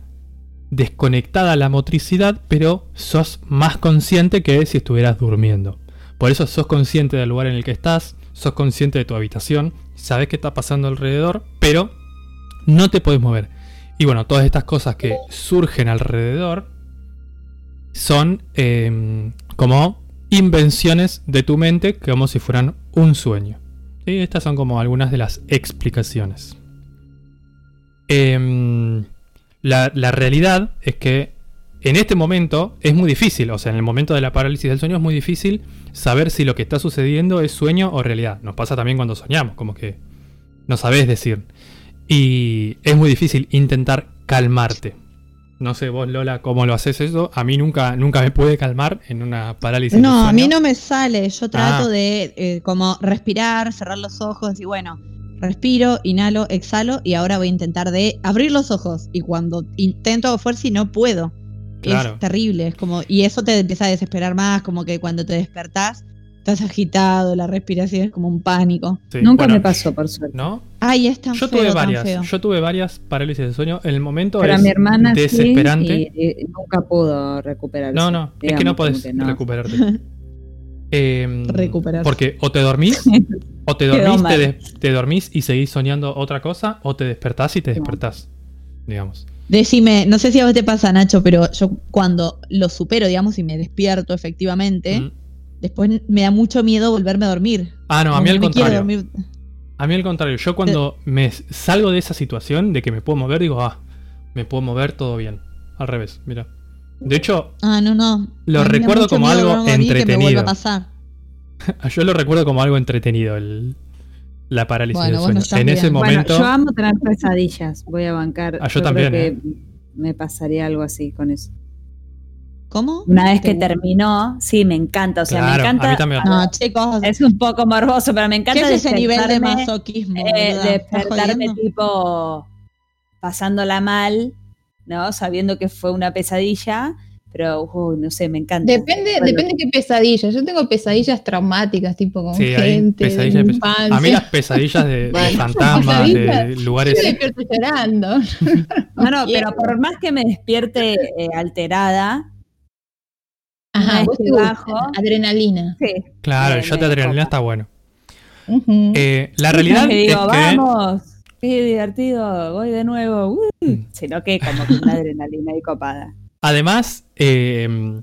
desconectada la motricidad, pero sos más consciente que si estuvieras durmiendo. Por eso sos consciente del lugar en el que estás, sos consciente de tu habitación, sabes qué está pasando alrededor, pero no te puedes mover. Y bueno, todas estas cosas que surgen alrededor son em, como invenciones de tu mente como si fueran un sueño. Y Estas son como algunas de las explicaciones. Em, la, realidad es que en este momento es muy difícil, o sea, en el momento de la parálisis del sueño es muy difícil saber si lo que está sucediendo es sueño o realidad. Nos pasa también cuando soñamos, como que no sabes decir. Y es muy difícil intentar calmarte. No sé vos, Lola, cómo lo haces eso. A mí nunca, nunca me puede calmar en una parálisis. No, a mí no me sale. Yo trato ah. de eh, como respirar, cerrar los ojos y bueno, respiro, inhalo, exhalo y ahora voy a intentar de abrir los ojos. Y cuando intento fuerza y no puedo. Es terrible, es como, y eso te empieza a desesperar más, como que cuando te despertás estás agitado, la respiración es como un pánico. Nunca me pasó, por suerte. ¿No? Ay, es tan yo tuve varias, Yo tuve varias parálisis de sueño. En el momento Para es mi hermana desesperante. y, nunca pudo recuperarse. No, no, es que no podés recuperarte. [LAUGHS] eh, Porque o te dormís, [LAUGHS] o te dormís, te, dormís y seguís soñando otra cosa, o te despertás y te despertás, digamos. Decime, no sé si a vos te pasa, Nacho, pero yo cuando lo supero, digamos, y me despierto efectivamente, después me da mucho miedo volverme a dormir. Ah, no, a mí al contrario. A mí al contrario, yo cuando me salgo de esa situación de que me puedo mover, digo, ah, me puedo mover todo bien. Al revés, mira. De hecho, ah, no, no. lo recuerdo como algo entretenido. [LAUGHS] yo lo recuerdo como algo entretenido, el, la parálisis del sueño. En ese momento. yo amo tener pesadillas, voy a bancar. Ah, yo, también. que ¿eh? me pasaría algo así con eso. ¿Cómo? Una vez que terminó, sí, me encanta. O sea, me encanta. A mí también. No, chicos. Es un poco morboso, pero me encanta. ¿Qué es ese nivel de masoquismo? Eh, despertarme tipo pasándola mal, ¿no? Sabiendo que fue una pesadilla. Pero, no sé, me encanta. Depende, depende de qué pesadillas. Yo tengo pesadillas traumáticas, tipo con gente. a mí las pesadillas de, fantasmas, [LAUGHS] de lugares. Yo me despierto llorando. No, no, [LAUGHS] pero por más que me despierte [LAUGHS] eh, alterada, Ajá, bajo. Adrenalina. Sí. Claro, el shot de adrenalina está bueno. Eh, la realidad [LAUGHS] es que... vamos, qué divertido, voy de nuevo. Uh, mm. sino que como que una adrenalina y copada. Además, eh,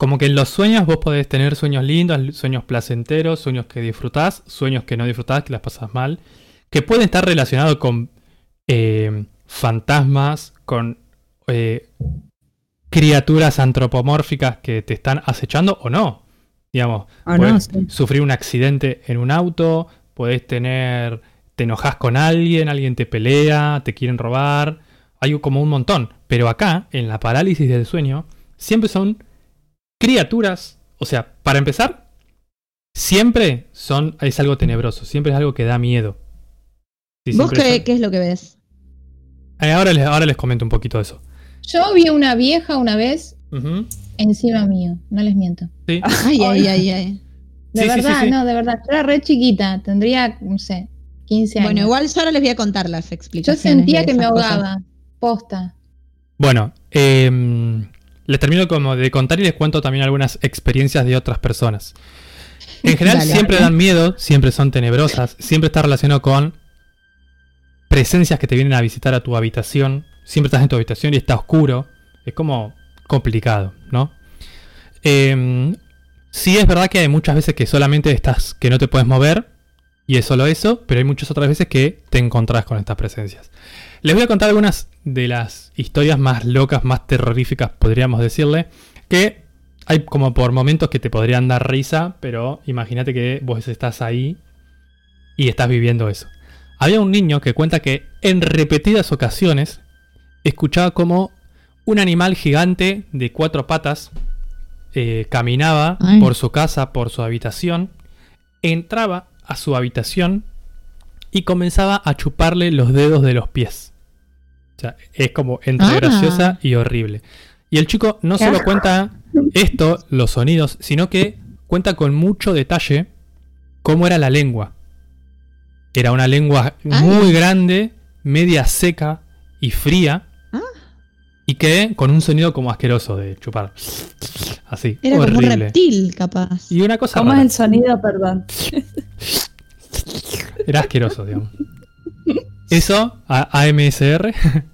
como que en los sueños vos podés tener sueños lindos, sueños placenteros, sueños que disfrutás, sueños que no disfrutás, que las pasas mal, que pueden estar relacionados con eh, fantasmas, con criaturas antropomórficas que te están acechando o no. Digamos, puedes sufrir un accidente en un auto, puedes tener, te enojas con alguien, alguien te pelea, te quieren robar, hay como un montón. Pero acá, en la parálisis del sueño, siempre son criaturas, o sea, para empezar, siempre son, es algo tenebroso, siempre es algo que da miedo. ¿Vos qué, qué, es lo que ves? Eh, ahora, les, ahora les comento un poquito de eso. Yo vi una vieja una vez encima mío, no les miento. Sí. [LAUGHS] Ay, ay, ay, ay. De verdad, no, de verdad. Yo era re chiquita, tendría, no sé, 15 años. Bueno, igual yo ahora les voy a contar las explicaciones. Yo sentía que me ahogaba, posta. Bueno, eh, les termino como de contar y les cuento también algunas experiencias de otras personas. En general siempre dan miedo, siempre son tenebrosas, siempre está relacionado con presencias que te vienen a visitar a tu habitación, siempre estás en tu habitación y está oscuro. Es como complicado, ¿no? Eh, sí es verdad que hay muchas veces que solamente estás, que no te puedes mover, y es solo eso, pero hay muchas otras veces que te encontrás con estas presencias. Les voy a contar algunas de las historias más locas, más terroríficas, podríamos decirle, que hay como por momentos que te podrían dar risa, pero imagínate que vos estás ahí y estás viviendo eso. Había un niño que cuenta que en repetidas ocasiones escuchaba como un animal gigante de cuatro patas eh, caminaba por su casa, por su habitación, entraba a su habitación y comenzaba a chuparle los dedos de los pies. O sea, es como entre ah. graciosa y horrible. Y el chico no solo cuenta esto, los sonidos, sino que cuenta con mucho detalle cómo era la lengua. Era una lengua muy grande, media seca y fría, y que con un sonido como asqueroso de chupar. Así. Era como un reptil, capaz. Y una cosa. ¿Cómo es el sonido, perdón? Era asqueroso, digamos. Eso, a AMSR.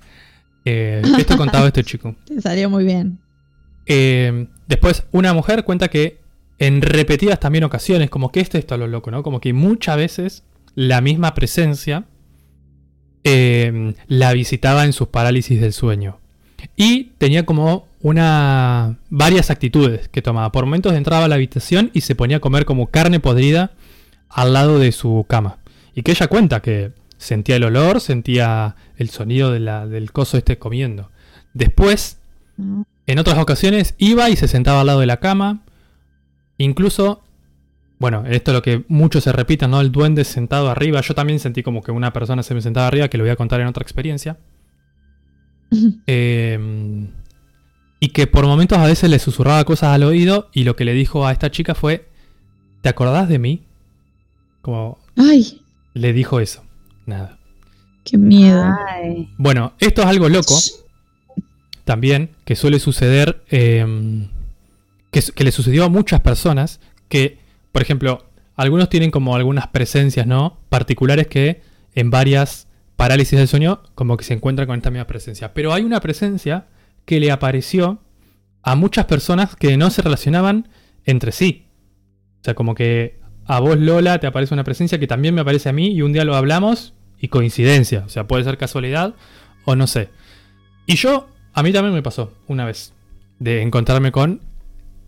[LAUGHS] eh, esto contado este chico. [LAUGHS] Te salió muy bien. Eh, después, una mujer cuenta que en repetidas también ocasiones, como que este está lo loco, ¿no? Como que muchas veces la misma presencia eh, la visitaba en sus parálisis del sueño. Y tenía como una varias actitudes que tomaba. Por momentos entraba a la habitación y se ponía a comer como carne podrida al lado de su cama. Y que ella cuenta que sentía el olor, sentía el sonido del coso este comiendo. Después, mm. en otras ocasiones, iba y se sentaba al lado de la cama. Incluso, bueno, esto es lo que muchos se repiten, ¿no? El duende sentado arriba. Yo también sentí como que una persona se me sentaba arriba, que lo voy a contar en otra experiencia. [LAUGHS] eh, y que por momentos a veces le susurraba cosas al oído y lo que le dijo a esta chica fue, ¿te acordás de mí? Como... Ay. Le dijo eso. Nada. Qué miedo. Bueno, esto es algo loco. También, que suele suceder, em, que, que, le sucedió a muchas personas, que, por ejemplo, algunos tienen como algunas presencias, ¿no? Particulares que en varias parálisis del sueño como que se encuentran con esta misma presencia. Pero hay una presencia que le apareció a muchas personas que no se relacionaban entre sí. O sea, como que a vos Lola te aparece una presencia que también me aparece a mí y un día lo hablamos y coincidencia. O sea, puede ser casualidad o no sé. Y yo, a mí también me pasó una vez de encontrarme con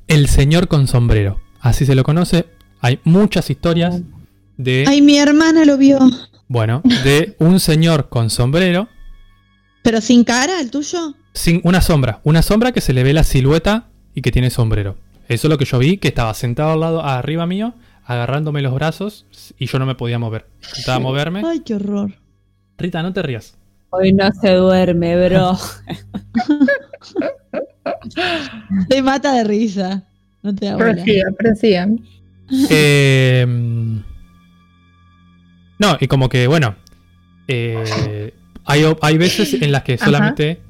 el señor con sombrero. Así se lo conoce. Hay muchas historias de... Ay, mi hermana lo vio. Bueno, de un señor con sombrero. ¿Pero sin cara, el tuyo? Sin una sombra, una sombra que se le ve la silueta y que tiene sombrero. Eso es lo que yo vi, que estaba sentado al lado, arriba mío, agarrándome los brazos y yo no me podía mover. Intentaba [LAUGHS] moverme. Ay, qué horror. Rita, no te rías. Hoy no se duerme, bro. [LAUGHS] te mata de risa. No te hago. Eh, no, y como que, bueno, eh, hay, hay veces en las que solamente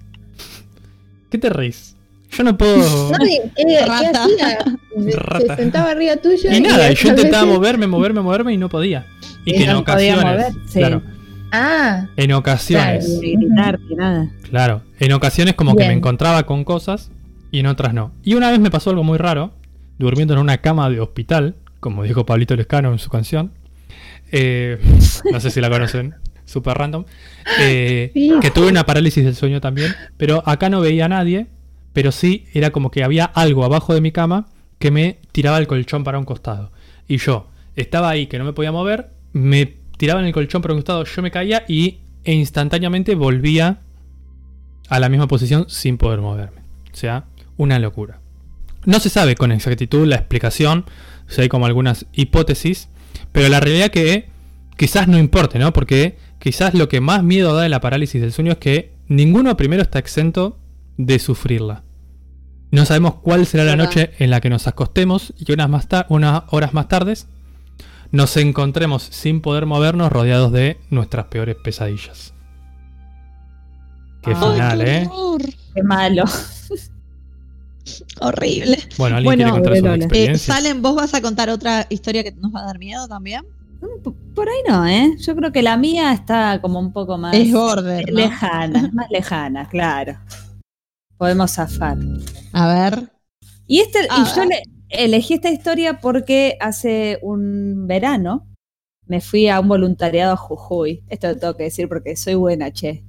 ¿Qué te reís? Yo no puedo. No, eh, ¿qué, hacía? Se sentaba arriba tuyo. Y, nada, yo intentaba moverme, moverme, moverme y no podía. Y, que en ocasiones. Claro. Ah. En ocasiones. Claro, nada. Claro. En ocasiones como que me encontraba con cosas y en otras no. Y una vez me pasó algo muy raro, durmiendo en una cama de hospital, como dijo Pablito Lescano en su canción. Eh, [LAUGHS] no sé si la conocen super random, eh, que tuve una parálisis del sueño también, pero acá no veía a nadie, pero sí era como que había algo abajo de mi cama que me tiraba el colchón para un costado. Y yo estaba ahí que no me podía mover, me tiraban el colchón para un costado, yo me caía y e instantáneamente volvía a la misma posición sin poder moverme. O sea, una locura. No se sabe con exactitud la explicación, hay como algunas hipótesis, pero la realidad que quizás no importe, ¿no? Porque quizás lo que más miedo da de la parálisis del sueño es que ninguno primero está exento de sufrirla. No sabemos cuál será la noche en la que nos acostemos y unas, más unas horas más tarde nos encontremos sin poder movernos rodeados de nuestras peores pesadillas. Qué final, ¿eh? Qué malo. [LAUGHS] Horrible. Bueno, ¿alguien quiere contar su experiencia? Eh, Salen, ¿vos vas a contar otra historia que nos va a dar miedo también? Por ahí no, ¿eh? Yo creo que la mía está como un poco más es border, lejana, [LAUGHS] más lejana, claro. Podemos zafar. A ver. Y este, y yo elegí esta historia porque hace un verano me fui a un voluntariado a Jujuy. Esto lo tengo que decir porque soy buena, che.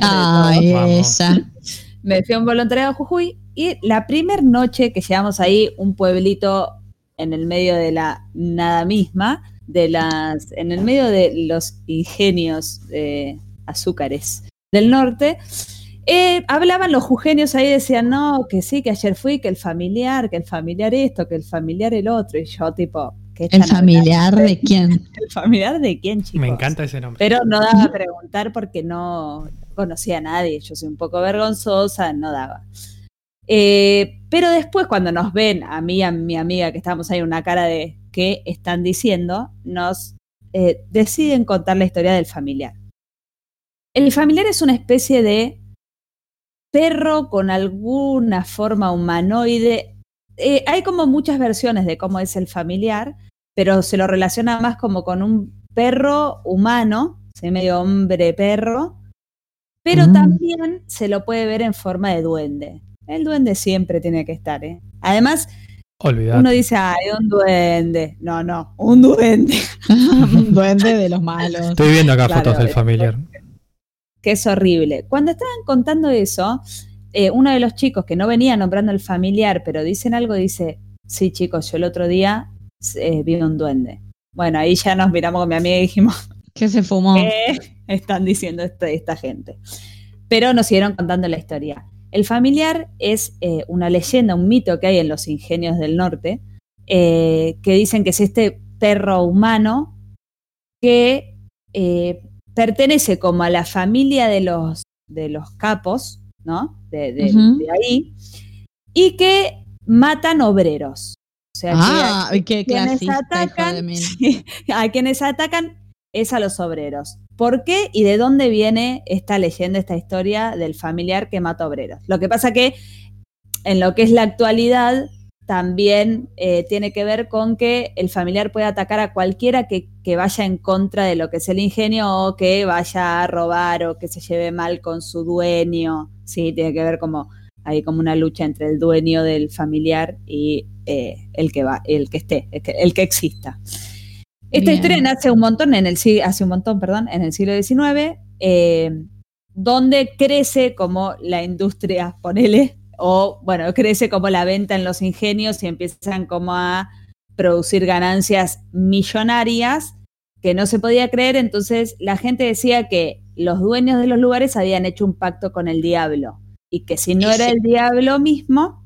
Ay, esa. Me fui a un voluntariado a Jujuy y la primera noche que llegamos ahí, un pueblito en el medio de la nada misma, de las, en el medio de los ingenios azúcares del norte, eh, hablaban los jujeños ahí, decían, no, que sí, que ayer fui, que el familiar, que el familiar esto, que el familiar el otro, y yo tipo... ¿El familiar de [LAUGHS] quién? ¿El familiar de quién, chicos? Me encanta ese nombre. Pero no daba a preguntar porque no conocía a nadie, yo soy un poco vergonzosa, no daba. Eh, pero después cuando nos ven, a mí y a mi amiga que estábamos ahí, una cara de, que están diciendo, nos eh, deciden contar la historia del familiar. El familiar es una especie de perro con alguna forma humanoide. Eh, hay como muchas versiones de cómo es el familiar, pero se lo relaciona más como con un perro humano, medio hombre-perro, pero mm. también se lo puede ver en forma de duende. El duende siempre tiene que estar. ¿eh? Además, uno dice, ay, un duende. No, no, un duende. [LAUGHS] un duende de los malos. Estoy viendo acá fotos del familiar. Que es horrible. Cuando estaban contando eso, eh, uno de los chicos que no venía nombrando el familiar, pero dicen algo, dice, sí chicos, yo el otro día eh, vi un duende. Bueno, ahí ya nos miramos con mi amiga y dijimos, ¿qué se fumó? ¿Qué están diciendo esta, gente? Pero nos siguieron contando la historia. El familiar es eh, una leyenda, un mito que hay en los ingenios del norte, que dicen que es este perro humano que pertenece como a la familia de los, de los capos, ¿no? De, ahí, y que matan obreros. O sea, ah, a, [LAUGHS] quienes atacan, a quienes atacan es a los obreros. ¿Por qué y de dónde viene esta leyenda, esta historia del familiar que mata obreros? Lo que pasa que en lo que es la actualidad, también eh, tiene que ver con que el familiar puede atacar a cualquiera que, vaya en contra de lo que es el ingenio o que vaya a robar o que se lleve mal con su dueño. Sí, tiene que ver como hay como una lucha entre el dueño del familiar y eh, el que va, el que esté, el que, exista. Esta historia nace un montón en el hace un montón, perdón, en el siglo XIX, eh, donde crece como la industria, ponele, o bueno, crece como la venta en los ingenios y empiezan como a producir ganancias millonarias que no se podía creer, entonces la gente decía que los dueños de los lugares habían hecho un pacto con el diablo y que si no era el diablo mismo,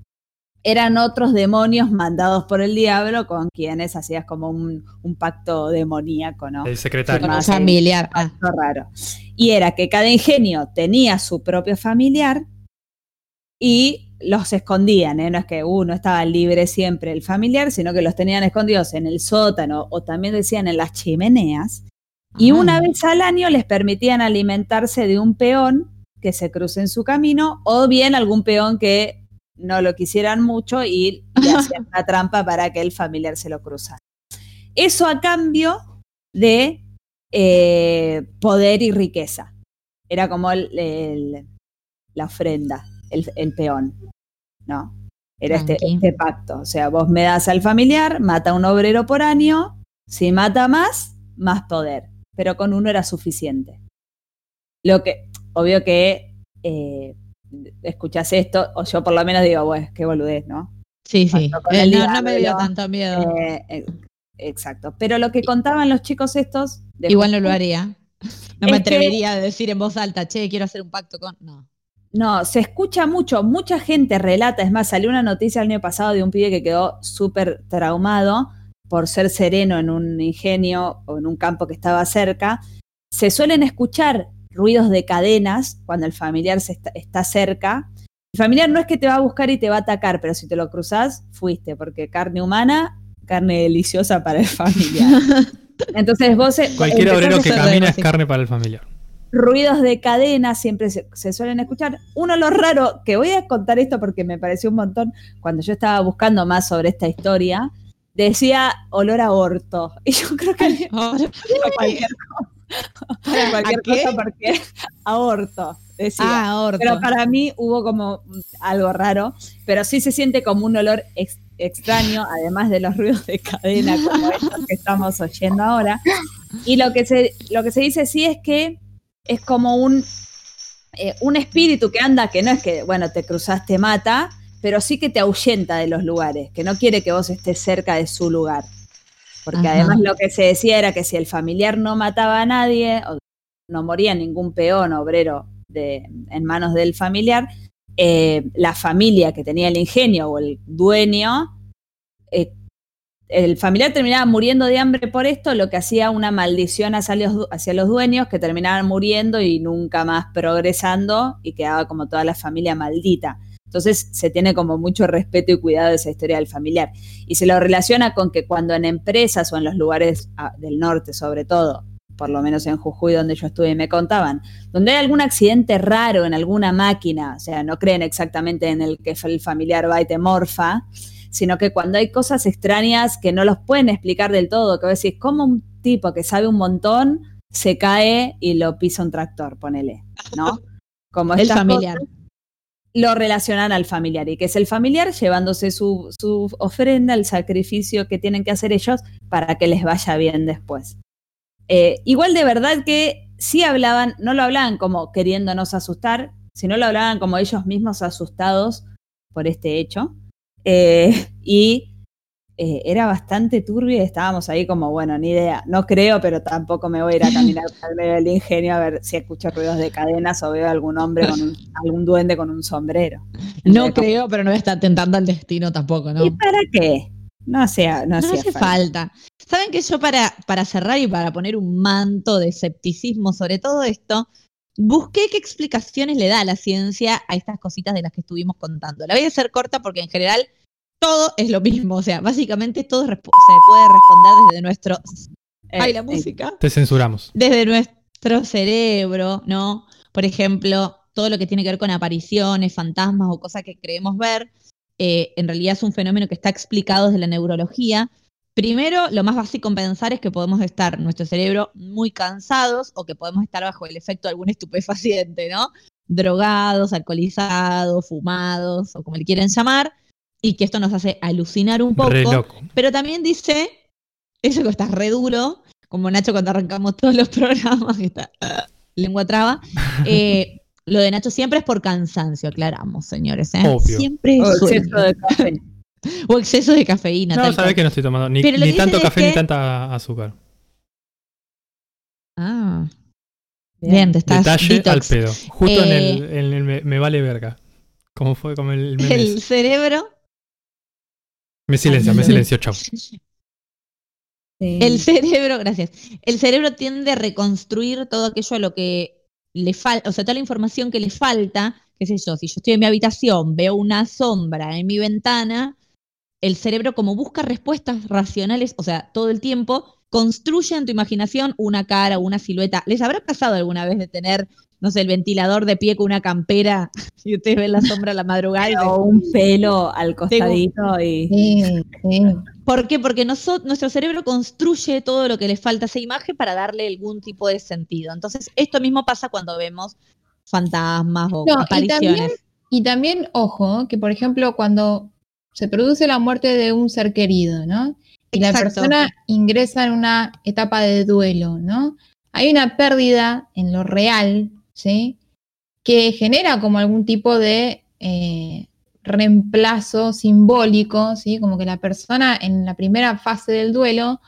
eran otros demonios mandados por el diablo con quienes hacías como un, pacto demoníaco, ¿no? El secretario. familiar. Ah. raro. Y era que cada ingenio tenía su propio familiar y los escondían, ¿eh? no es que uno estaba libre siempre el familiar, sino que los tenían escondidos en el sótano o también decían en las chimeneas. Y una vez al año les permitían alimentarse de un peón que se cruce en su camino o bien algún peón que no lo quisieran mucho y le [LAUGHS] hacían una trampa para que el familiar se lo cruzara. Eso a cambio de eh, poder y riqueza. Era como la ofrenda el, peón, ¿no? Era este, este, pacto. O sea, vos me das al familiar, mata a un obrero por año, si mata más, más poder. Pero con uno era suficiente. Lo que, obvio que eh, escuchas esto, o yo por lo menos digo, bueno, qué boludez, ¿no? Sí, sí. Eh, no, me dio tanto miedo. Eh, exacto. Pero lo que contaban los chicos estos. Igual no lo haría. No me atrevería a decir en voz alta, che, quiero hacer un pacto con. No. No, se escucha mucho, mucha gente relata, es más, salió una noticia el año pasado de un pibe que quedó súper traumado por ser sereno en un ingenio o en un campo que estaba cerca. Se suelen escuchar ruidos de cadenas cuando el familiar está, cerca. El familiar no es que te va a buscar y te va a atacar, pero si te lo cruzas, fuiste, porque carne humana, carne deliciosa para el familiar. [LAUGHS] Entonces vos... Cualquier obrero que camina es carne para el familiar ruidos de cadena siempre se, suelen escuchar. Uno lo raro, que voy a contar esto porque me pareció un montón, cuando yo estaba buscando más sobre esta historia, decía olor a orto. [LAUGHS] Y yo creo que [LAUGHS] cualquier cosa. [LAUGHS] cualquier cosa porque aborto. Decía. Ah, pero para mí hubo como algo raro, pero sí se siente como un olor extraño, además de los ruidos de cadena como [LAUGHS] estos que estamos oyendo ahora. Y lo que se, lo que se dice sí es que es como un, eh, un espíritu que anda, que no es que, bueno, te cruzaste, mata, pero sí que te ahuyenta de los lugares, que no quiere que vos estés cerca de su lugar. Porque además lo que se decía era que si el familiar no mataba a nadie, o no moría ningún peón obrero de, en manos del familiar, eh, la familia que tenía el ingenio o el dueño eh, el familiar terminaba muriendo de hambre por esto, lo que hacía una maldición hacia los, hacia los dueños que terminaban muriendo y nunca más progresando y quedaba como toda la familia maldita. Entonces se tiene como mucho respeto y cuidado de esa historia del familiar. Y se lo relaciona con que cuando en empresas o en los lugares ah, del norte sobre todo, por lo menos en Jujuy donde yo estuve y me contaban, donde hay algún accidente raro en alguna máquina, o sea, no creen exactamente en el que el familiar va y te morfa, sino que cuando hay cosas extrañas que no los pueden explicar del todo, que vos decís, ¿cómo un tipo que sabe un montón se cae y lo pisa un tractor, ponele, ¿no? Como el familiar. Lo relacionan al familiar y que es el familiar llevándose su, ofrenda, el sacrificio que tienen que hacer ellos para que les vaya bien después. Eh, igual de verdad que sí hablaban, no lo hablaban como queriéndonos asustar, si no lo hablaban como ellos mismos asustados por este hecho. Eh, y eh, era bastante turbio y estábamos ahí como, bueno, ni idea, no creo, pero tampoco me voy a ir a caminar [LAUGHS] al medio del ingenio a ver si escucho ruidos de cadenas o veo algún hombre con un, algún duende con un sombrero. No creo, pero no está tentando al destino tampoco, ¿no? ¿Y para qué? No, hacía, no, hace falta. Saben que yo para, para cerrar y para poner un manto de escepticismo sobre todo esto, busqué qué explicaciones le da la ciencia a estas cositas de las que estuvimos contando. La voy a hacer corta porque en general todo es lo mismo. O sea, básicamente todo se puede responder desde nuestro. Eh, Ay, la música. Te censuramos. Desde nuestro cerebro, ¿no? Por ejemplo, todo lo que tiene que ver con apariciones, fantasmas o cosas que creemos ver, eh, en realidad es un fenómeno que está explicado desde la neurología. Primero, lo más básico en pensar es que podemos estar nuestro cerebro muy cansados o que podemos estar bajo el efecto de algún [LAUGHS] estupefaciente, ¿no? Drogados, alcoholizados, fumados o como le quieren llamar y que esto nos hace alucinar un poco. Pero también dice, eso que está re duro, como Nacho cuando arrancamos todos los [LAUGHS] programas, que está lengua traba. [LAUGHS] Eh, lo de Nacho siempre es por cansancio, aclaramos, señores. ¿eh? Siempre es o exceso de café. [LAUGHS] o exceso de cafeína. No, sabes que no estoy tomando ni, tanto café ni tanta azúcar. Ah. Bien, te estás Detalle al pedo. Justo en, el, eh, me, vale verga. Como fue como el, el cerebro me silencio, me silencio, chao. [LAUGHS] El cerebro, gracias. El cerebro tiende a reconstruir todo aquello a lo que le falta, o sea, toda la información que le falta, qué sé yo, si yo estoy en mi habitación, veo una sombra en mi ventana, el cerebro como busca respuestas racionales, o sea, todo el tiempo, construye en tu imaginación una cara, una silueta. ¿Les habrá pasado alguna vez de tener no sé, el ventilador de pie con una campera [LAUGHS] y ustedes ven la sombra a la madrugada. O un pelo al costadito y... Sí, sí. ¿Por qué? Porque nuestro cerebro construye todo lo que le falta a esa imagen para darle algún tipo de sentido. Entonces, esto mismo pasa cuando vemos fantasmas o apariciones. Y también, ojo, que por ejemplo, cuando se produce la muerte de un ser querido, ¿no? Y la persona ingresa en una etapa de duelo, ¿no? Hay una pérdida en lo real ¿sí? que genera como algún tipo de eh, reemplazo simbólico, ¿sí? como que la persona en la primera fase del duelo,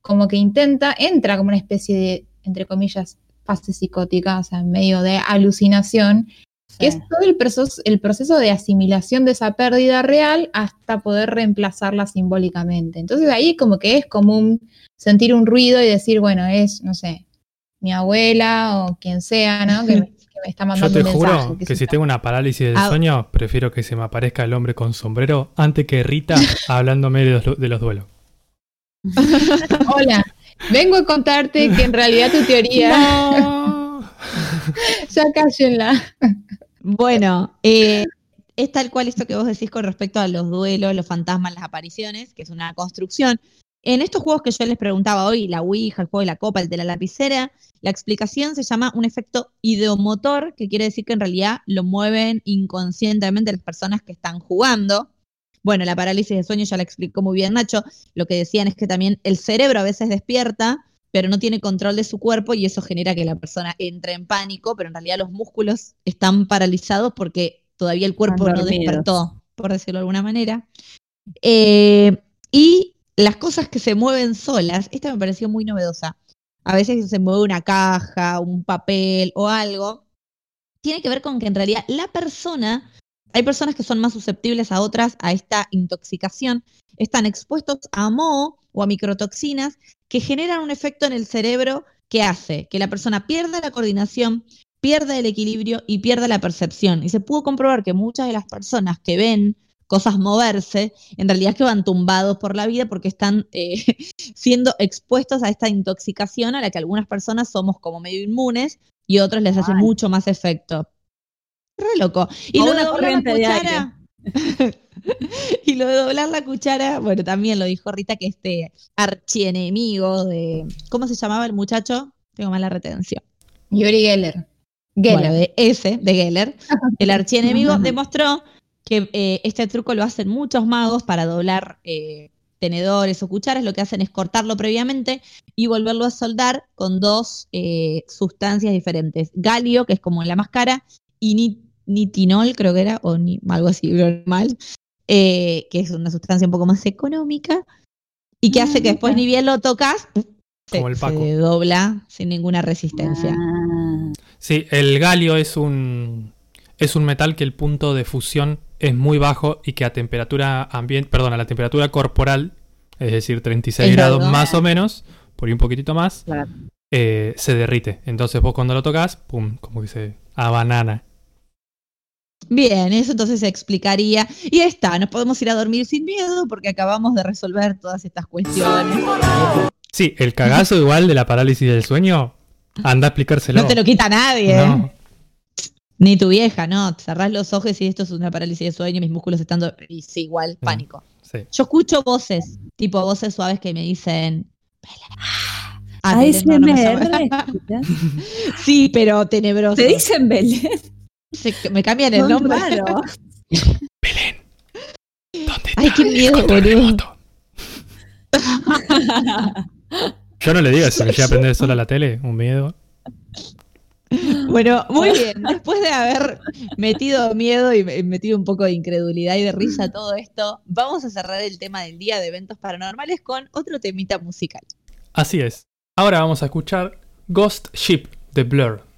como que intenta, entra como una especie de, entre comillas, fase psicótica, o sea, en medio de alucinación, que es todo el proceso, el proceso de asimilación de esa pérdida real hasta poder reemplazarla simbólicamente. Entonces ahí como que es común sentir un ruido y decir, bueno, es, no sé, mi abuela o quien sea, ¿no? Que, me está mandando Yo te juro que, si tengo una parálisis del sueño, prefiero que se me aparezca el hombre con sombrero antes que Rita [LAUGHS] hablándome de los, de los duelos. [LAUGHS] Hola, vengo a contarte que en realidad tu teoría. [LAUGHS] No. ya cállenla. Bueno, eh, es tal cual esto que vos decís con respecto a los duelos, los fantasmas, las apariciones, que es una construcción. En estos juegos que yo les preguntaba hoy, la Ouija, el juego de la copa, el de la lapicera, la explicación se llama un efecto ideomotor, que quiere decir que en realidad lo mueven inconscientemente las personas que están jugando. Bueno, la parálisis de sueño ya la explicó muy bien Nacho. Lo que decían es que también el cerebro a veces despierta, pero no tiene control de su cuerpo y eso genera que la persona entre en pánico, pero en realidad los músculos están paralizados porque todavía el cuerpo no despertó, por decirlo de alguna manera. Eh, y las cosas que se mueven solas, esta me pareció muy novedosa. A veces se mueve una caja, un papel o algo. Tiene que ver con que en realidad la persona, hay personas que son más susceptibles a otras a esta intoxicación, están expuestos a moho o a microtoxinas que generan un efecto en el cerebro que hace que la persona pierda la coordinación, pierda el equilibrio y pierda la percepción. Y se pudo comprobar que muchas de las personas que ven cosas moverse, en realidad es que van tumbados por la vida porque están eh, [LAUGHS] siendo expuestos a esta intoxicación a la que algunas personas somos como medio inmunes y otros les hace mucho más efecto. Re loco. Y lo de doblar la cuchara. [LAUGHS] y lo de doblar la cuchara, bueno, también lo dijo Rita, que este archienemigo de. ¿Cómo se llamaba el muchacho? Tengo mala retención. Yuri Geller. Geller. de ese, de Geller. [LAUGHS] El archienemigo demostró que eh, este truco lo hacen muchos magos para doblar eh, tenedores o cucharas, lo que hacen es cortarlo previamente y volverlo a soldar con dos eh, sustancias diferentes. Galio, que es como la más cara, y nitinol, creo que era, o ni, algo así, normal, eh, que es una sustancia un poco más económica y que hace que después ni bien lo tocas, se, dobla sin ninguna resistencia. Ah. Sí, el galio es un, es un metal que el punto de fusión es muy bajo y que a temperatura ambiente, perdón, a la temperatura corporal, es decir, 36 grados más o menos, por ahí un poquitito más, eh, se derrite. Entonces vos cuando lo tocas, pum, como que se a banana. Bien, eso entonces se explicaría. Y está, nos podemos ir a dormir sin miedo porque acabamos de resolver todas estas cuestiones. Sí, el cagazo igual de la parálisis del sueño, anda a explicárselo. No te lo quita nadie. ¿eh? Ni tu vieja, ¿no? Cerrás los ojos y esto es una parálisis de sueño, mis músculos están... Y sí, igual, mm, pánico. Yo escucho voces, tipo voces suaves que me dicen... Ah, ASMR. [LAUGHS] sí, pero tenebroso. Te dicen Belén. me cambian el nombre. [LAUGHS] Belén. ¿Dónde Ay, qué miedo, boludo. [LAUGHS] Yo no le digo si me llega a prender sola la tele, un miedo. Bueno, [GASPS] muy bien. Después de haber metido miedo y metido un poco de incredulidad y de risa a todo esto, vamos a cerrar el tema del día de eventos paranormales con otro temita musical. Así es. Ahora vamos a escuchar Ghost Ship de Blur.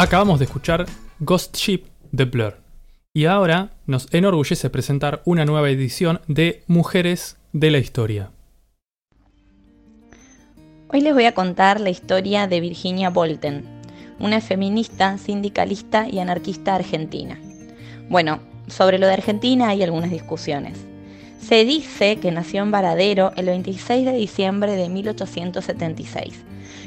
Acabamos de escuchar Ghost Ship de Blur. Y ahora nos enorgullece presentar una nueva edición de Mujeres de la Historia. Hoy les voy a contar la historia de Virginia Bolten, una feminista, sindicalista y anarquista argentina. Bueno, sobre lo de Argentina hay algunas discusiones. Se dice que nació en Varadero el 26 de diciembre de 1876,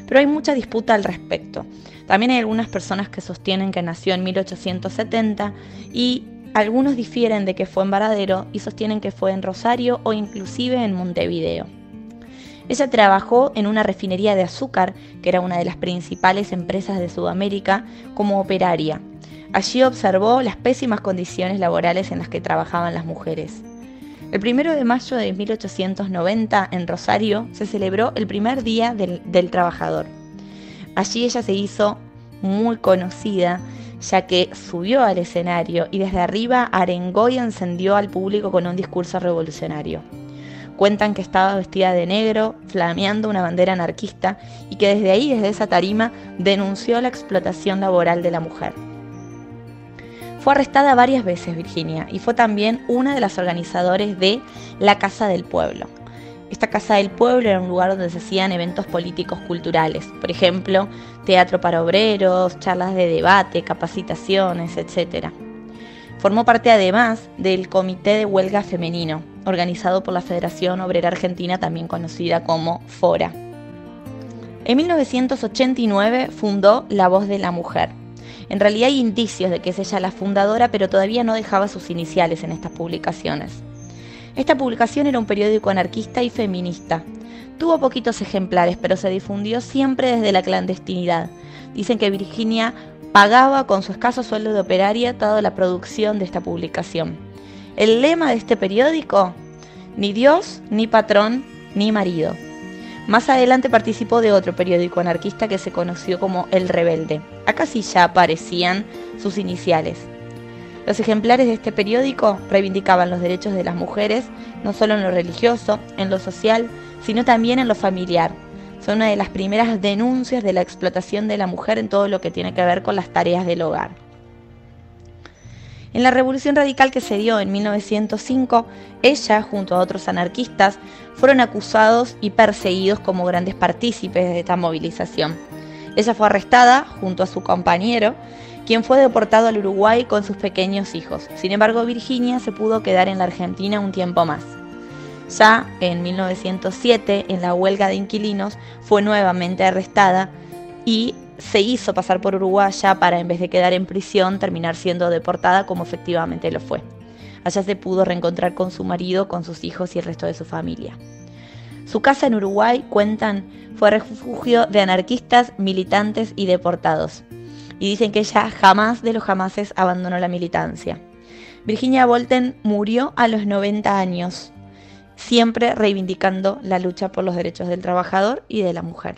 pero hay mucha disputa al respecto. También hay algunas personas que sostienen que nació en 1870 y algunos difieren de que fue en Varadero y sostienen que fue en Rosario o inclusive en Montevideo. Ella trabajó en una refinería de azúcar, que era una de las principales empresas de Sudamérica, como operaria. Allí observó las pésimas condiciones laborales en las que trabajaban las mujeres. El primero de mayo de 1890, en Rosario, se celebró el primer día del, del trabajador. Allí ella se hizo muy conocida, ya que subió al escenario y desde arriba arengó y encendió al público con un discurso revolucionario. Cuentan que estaba vestida de negro, flameando una bandera anarquista y que desde ahí, desde esa tarima, denunció la explotación laboral de la mujer. Fue arrestada varias veces Virginia y fue también una de las organizadoras de la Casa del Pueblo. Esta Casa del Pueblo era un lugar donde se hacían eventos políticos culturales, por ejemplo, teatro para obreros, charlas de debate, capacitaciones, etc. Formó parte además del Comité de Huelga Femenino, organizado por la Federación Obrera Argentina, también conocida como FORA. En 1989 fundó La Voz de la Mujer. En realidad hay indicios de que es ella la fundadora, pero todavía no dejaba sus iniciales en estas publicaciones. Esta publicación era un periódico anarquista y feminista. Tuvo poquitos ejemplares, pero se difundió siempre desde la clandestinidad. Dicen que Virginia pagaba con su escaso sueldo de operaria toda la producción de esta publicación. El lema de este periódico, ni Dios, ni patrón, ni marido. Más adelante participó de otro periódico anarquista que se conoció como El Rebelde. Acá sí ya aparecían sus iniciales. Los ejemplares de este periódico reivindicaban los derechos de las mujeres, no solo en lo religioso, en lo social, sino también en lo familiar. Son una de las primeras denuncias de la explotación de la mujer en todo lo que tiene que ver con las tareas del hogar. En la revolución radical que se dio en 1905, ella, junto a otros anarquistas, fueron acusados y perseguidos como grandes partícipes de esta movilización. Ella fue arrestada junto a su compañero, quien fue deportado al Uruguay con sus pequeños hijos. Sin embargo, Virginia se pudo quedar en la Argentina un tiempo más. Ya en 1907, en la huelga de inquilinos, fue nuevamente arrestada y se hizo pasar por Uruguaya para, en vez de quedar en prisión, terminar siendo deportada como efectivamente lo fue. Allá se pudo reencontrar con su marido, con sus hijos y el resto de su familia. Su casa en Uruguay, cuentan, fue refugio de anarquistas, militantes y deportados. Y dicen que ella jamás de los jamases abandonó la militancia. Virginia Bolten murió a los 90 años, siempre reivindicando la lucha por los derechos del trabajador y de la mujer.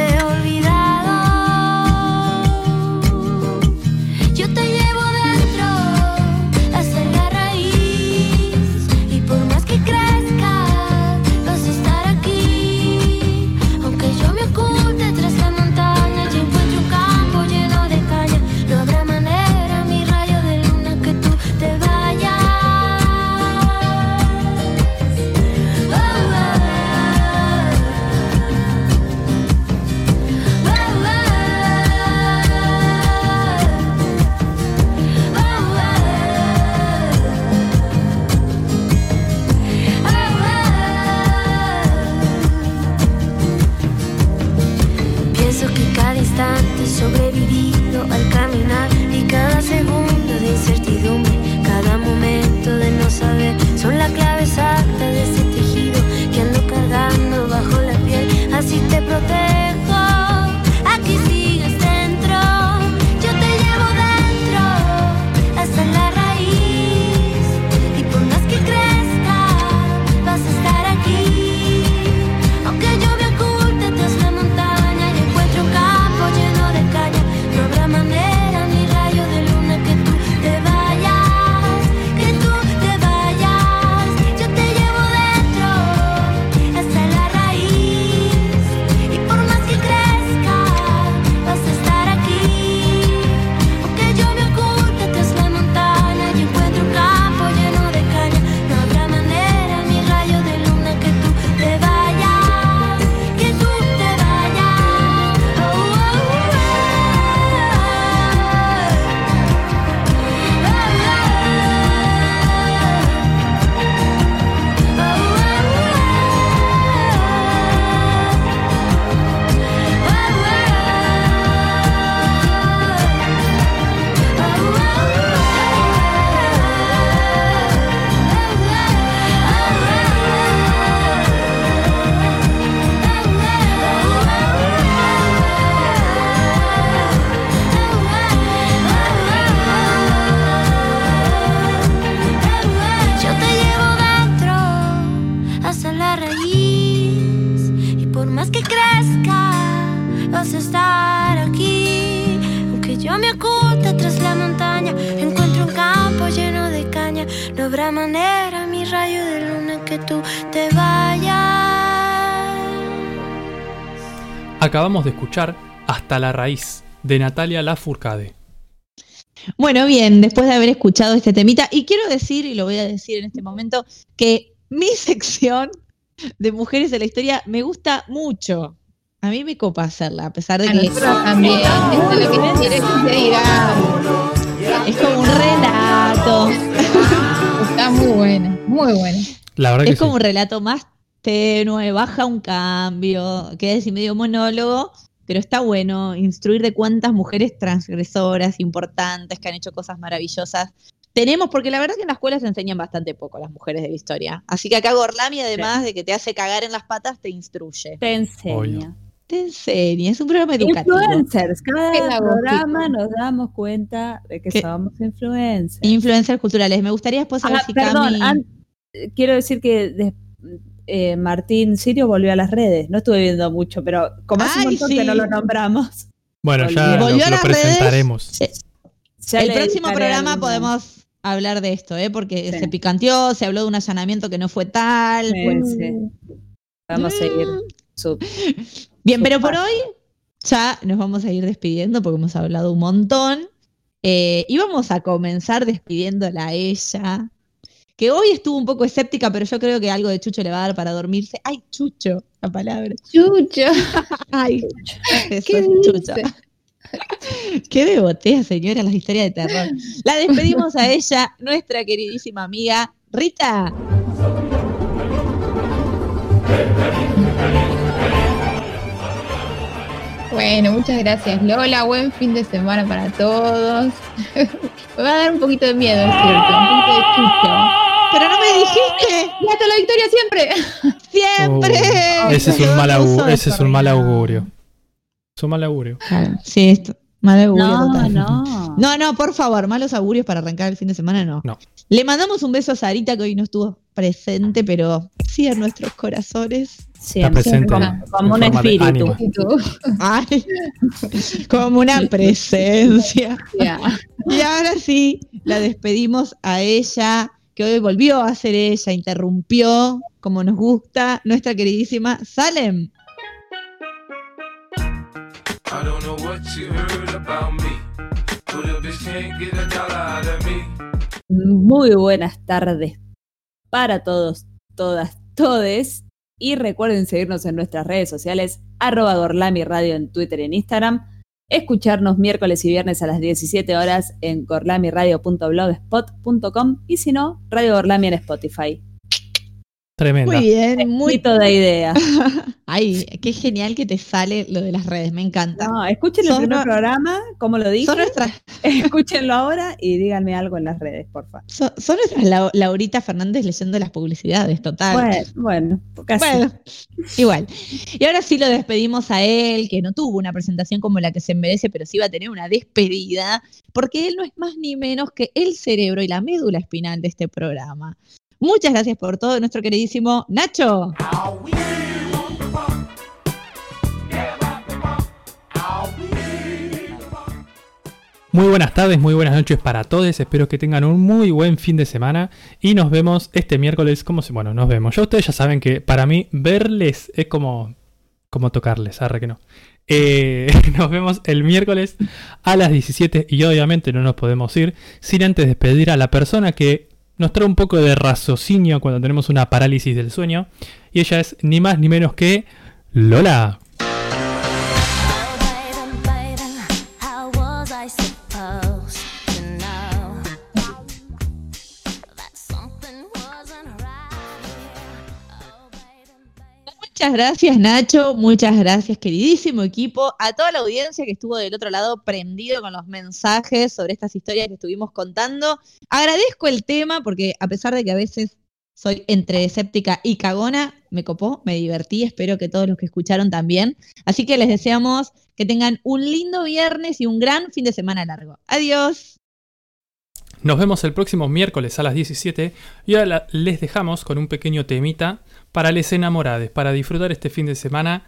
Acabamos de escuchar Hasta la raíz de Natalia Lafourcade. Bueno, bien, después de haber escuchado este temita, y quiero decir, y lo voy a decir en este momento, que mi [LAUGHS] sección de mujeres de la historia me gusta mucho. A mí me copa hacerla, a pesar de A que también. Esto es lo que quiere que se diga. es como un relato. Está muy buena, muy buena. La verdad que Es como sí. un relato más tenue, baja un cambio, queda así medio monólogo, pero está bueno instruir de cuántas mujeres transgresoras, importantes, que han hecho cosas maravillosas. Tenemos, porque la verdad que en la escuela se enseñan bastante poco las mujeres de la historia. Así que acá Gorlami, además de que te hace cagar en las patas, te instruye. Te enseña. Obvio. Te enseña, es un programa educativo. Influencers, cada programa nos damos cuenta de que somos influencers. Influencers culturales. Me gustaría después saber Ah, si perdón, Cami- quiero decir que de- eh, Martín Sirio volvió a las redes. No estuve viendo mucho, pero como hace un montón sí. que no lo nombramos. Bueno, ya Volvió. lo, Volvió a lo las redes. presentaremos. ya el próximo programa podemos hablar de esto, ¿eh? porque Sí. se picanteó, se habló de un allanamiento que no fue tal. Sí, bueno. sí. Vamos a seguir Mm. su Bien, pero por hoy ya nos vamos a ir despidiendo porque hemos hablado un montón. Eh, y vamos a comenzar despidiéndola a ella, que hoy estuvo un poco escéptica, pero yo creo que algo de Chucho le va a dar para dormirse. ¡Ay, Chucho! La palabra. Chucho. [LAUGHS] ¡Ay! Eso ¿Qué es Chucho. [LAUGHS] ¡Qué bebotea, señora, las historias de terror! La despedimos a ella, nuestra queridísima amiga Rita. Bueno, muchas gracias Lola, buen fin de semana para todos. [LAUGHS] Me va a dar un poquito de miedo, es cierto, un poquito de chucho. Pero no me dijiste ¡Y hasta la victoria siempre! siempre. Oh, ese es un mal, augurio, ese es un mal desordenado. augurio. Es un mal augurio. Sí, esto, mal augurio No, total. no. No, no, por favor, malos augurios para arrancar el fin de semana, no. No. Le mandamos un beso a Sarita, que hoy no estuvo presente, pero sí en nuestros corazones. Siempre. presente Como, como un espíritu. Ay, como una presencia. ya. Y ahora sí, la despedimos a ella, que hoy volvió a ser ella, interrumpió, como nos gusta, nuestra queridísima Salem. I don't know what you heard Muy buenas tardes para todos, todas, todes. Y recuerden seguirnos en nuestras redes sociales, arroba Gorlami Radio en Twitter y en Instagram. Escucharnos miércoles y viernes a las 17 horas en gorlamiradio.blogspot.com y si no, Radio Gorlami en Spotify. Tremenda. Muy bien, muy toda idea. [LAUGHS] Ay, qué genial que te sale lo de las redes, me encanta. No, escuchen el primer programa, como lo dije. [LAUGHS] Escúchenlo ahora y díganme algo en las redes, por favor. Son, nuestras Laurita Fernández leyendo las publicidades, total. Bueno, bueno, casi. igual. Y ahora sí lo despedimos a él, que no tuvo una presentación como la que se merece, pero sí va a tener una despedida, porque él no es más ni menos que el cerebro y la médula espinal de este programa. Muchas gracias por todo, nuestro queridísimo Nacho. Muy buenas tardes, muy buenas noches para todos. Espero que tengan un muy buen fin de semana y nos vemos este miércoles. Como si, bueno, nos vemos. Ya ustedes ya saben que para mí verles es como como tocarles, arre que no. Eh, [LAUGHS] nos vemos el miércoles a las 17 y obviamente no nos podemos ir sin antes despedir a la persona que nos trae un poco de raciocinio cuando tenemos una parálisis del sueño. Y ella es ni más ni menos que Lola. Muchas gracias Nacho, muchas gracias queridísimo equipo, a toda la audiencia que estuvo del otro lado prendido con los mensajes sobre estas historias que estuvimos contando. Agradezco el tema porque a pesar de que a veces soy entre escéptica y cagona, me copó, me divertí, espero que todos los que escucharon también. Así que les deseamos que tengan un lindo viernes y un gran fin de semana largo. Adiós. Nos vemos el próximo miércoles a las 17 y ahora les dejamos con un pequeño temita para les enamorades, para disfrutar este fin de semana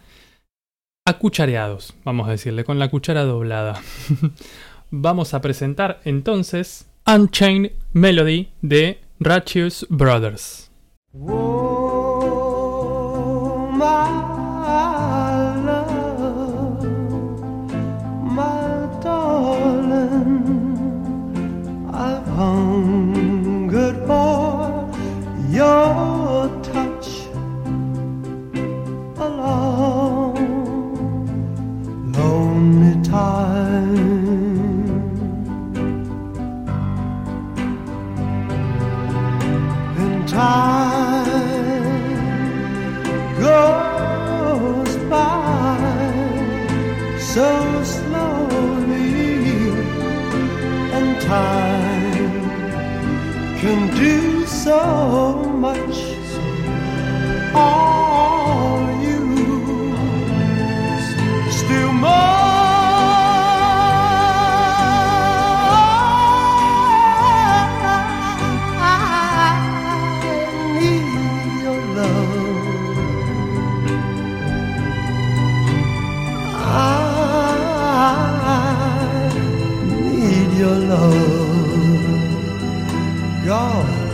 acuchareados, vamos a decirle, con la cuchara doblada. [LAUGHS] vamos a presentar entonces Unchained Melody de Ratchius Brothers. So much. Are you still more? I need your love need your love. God,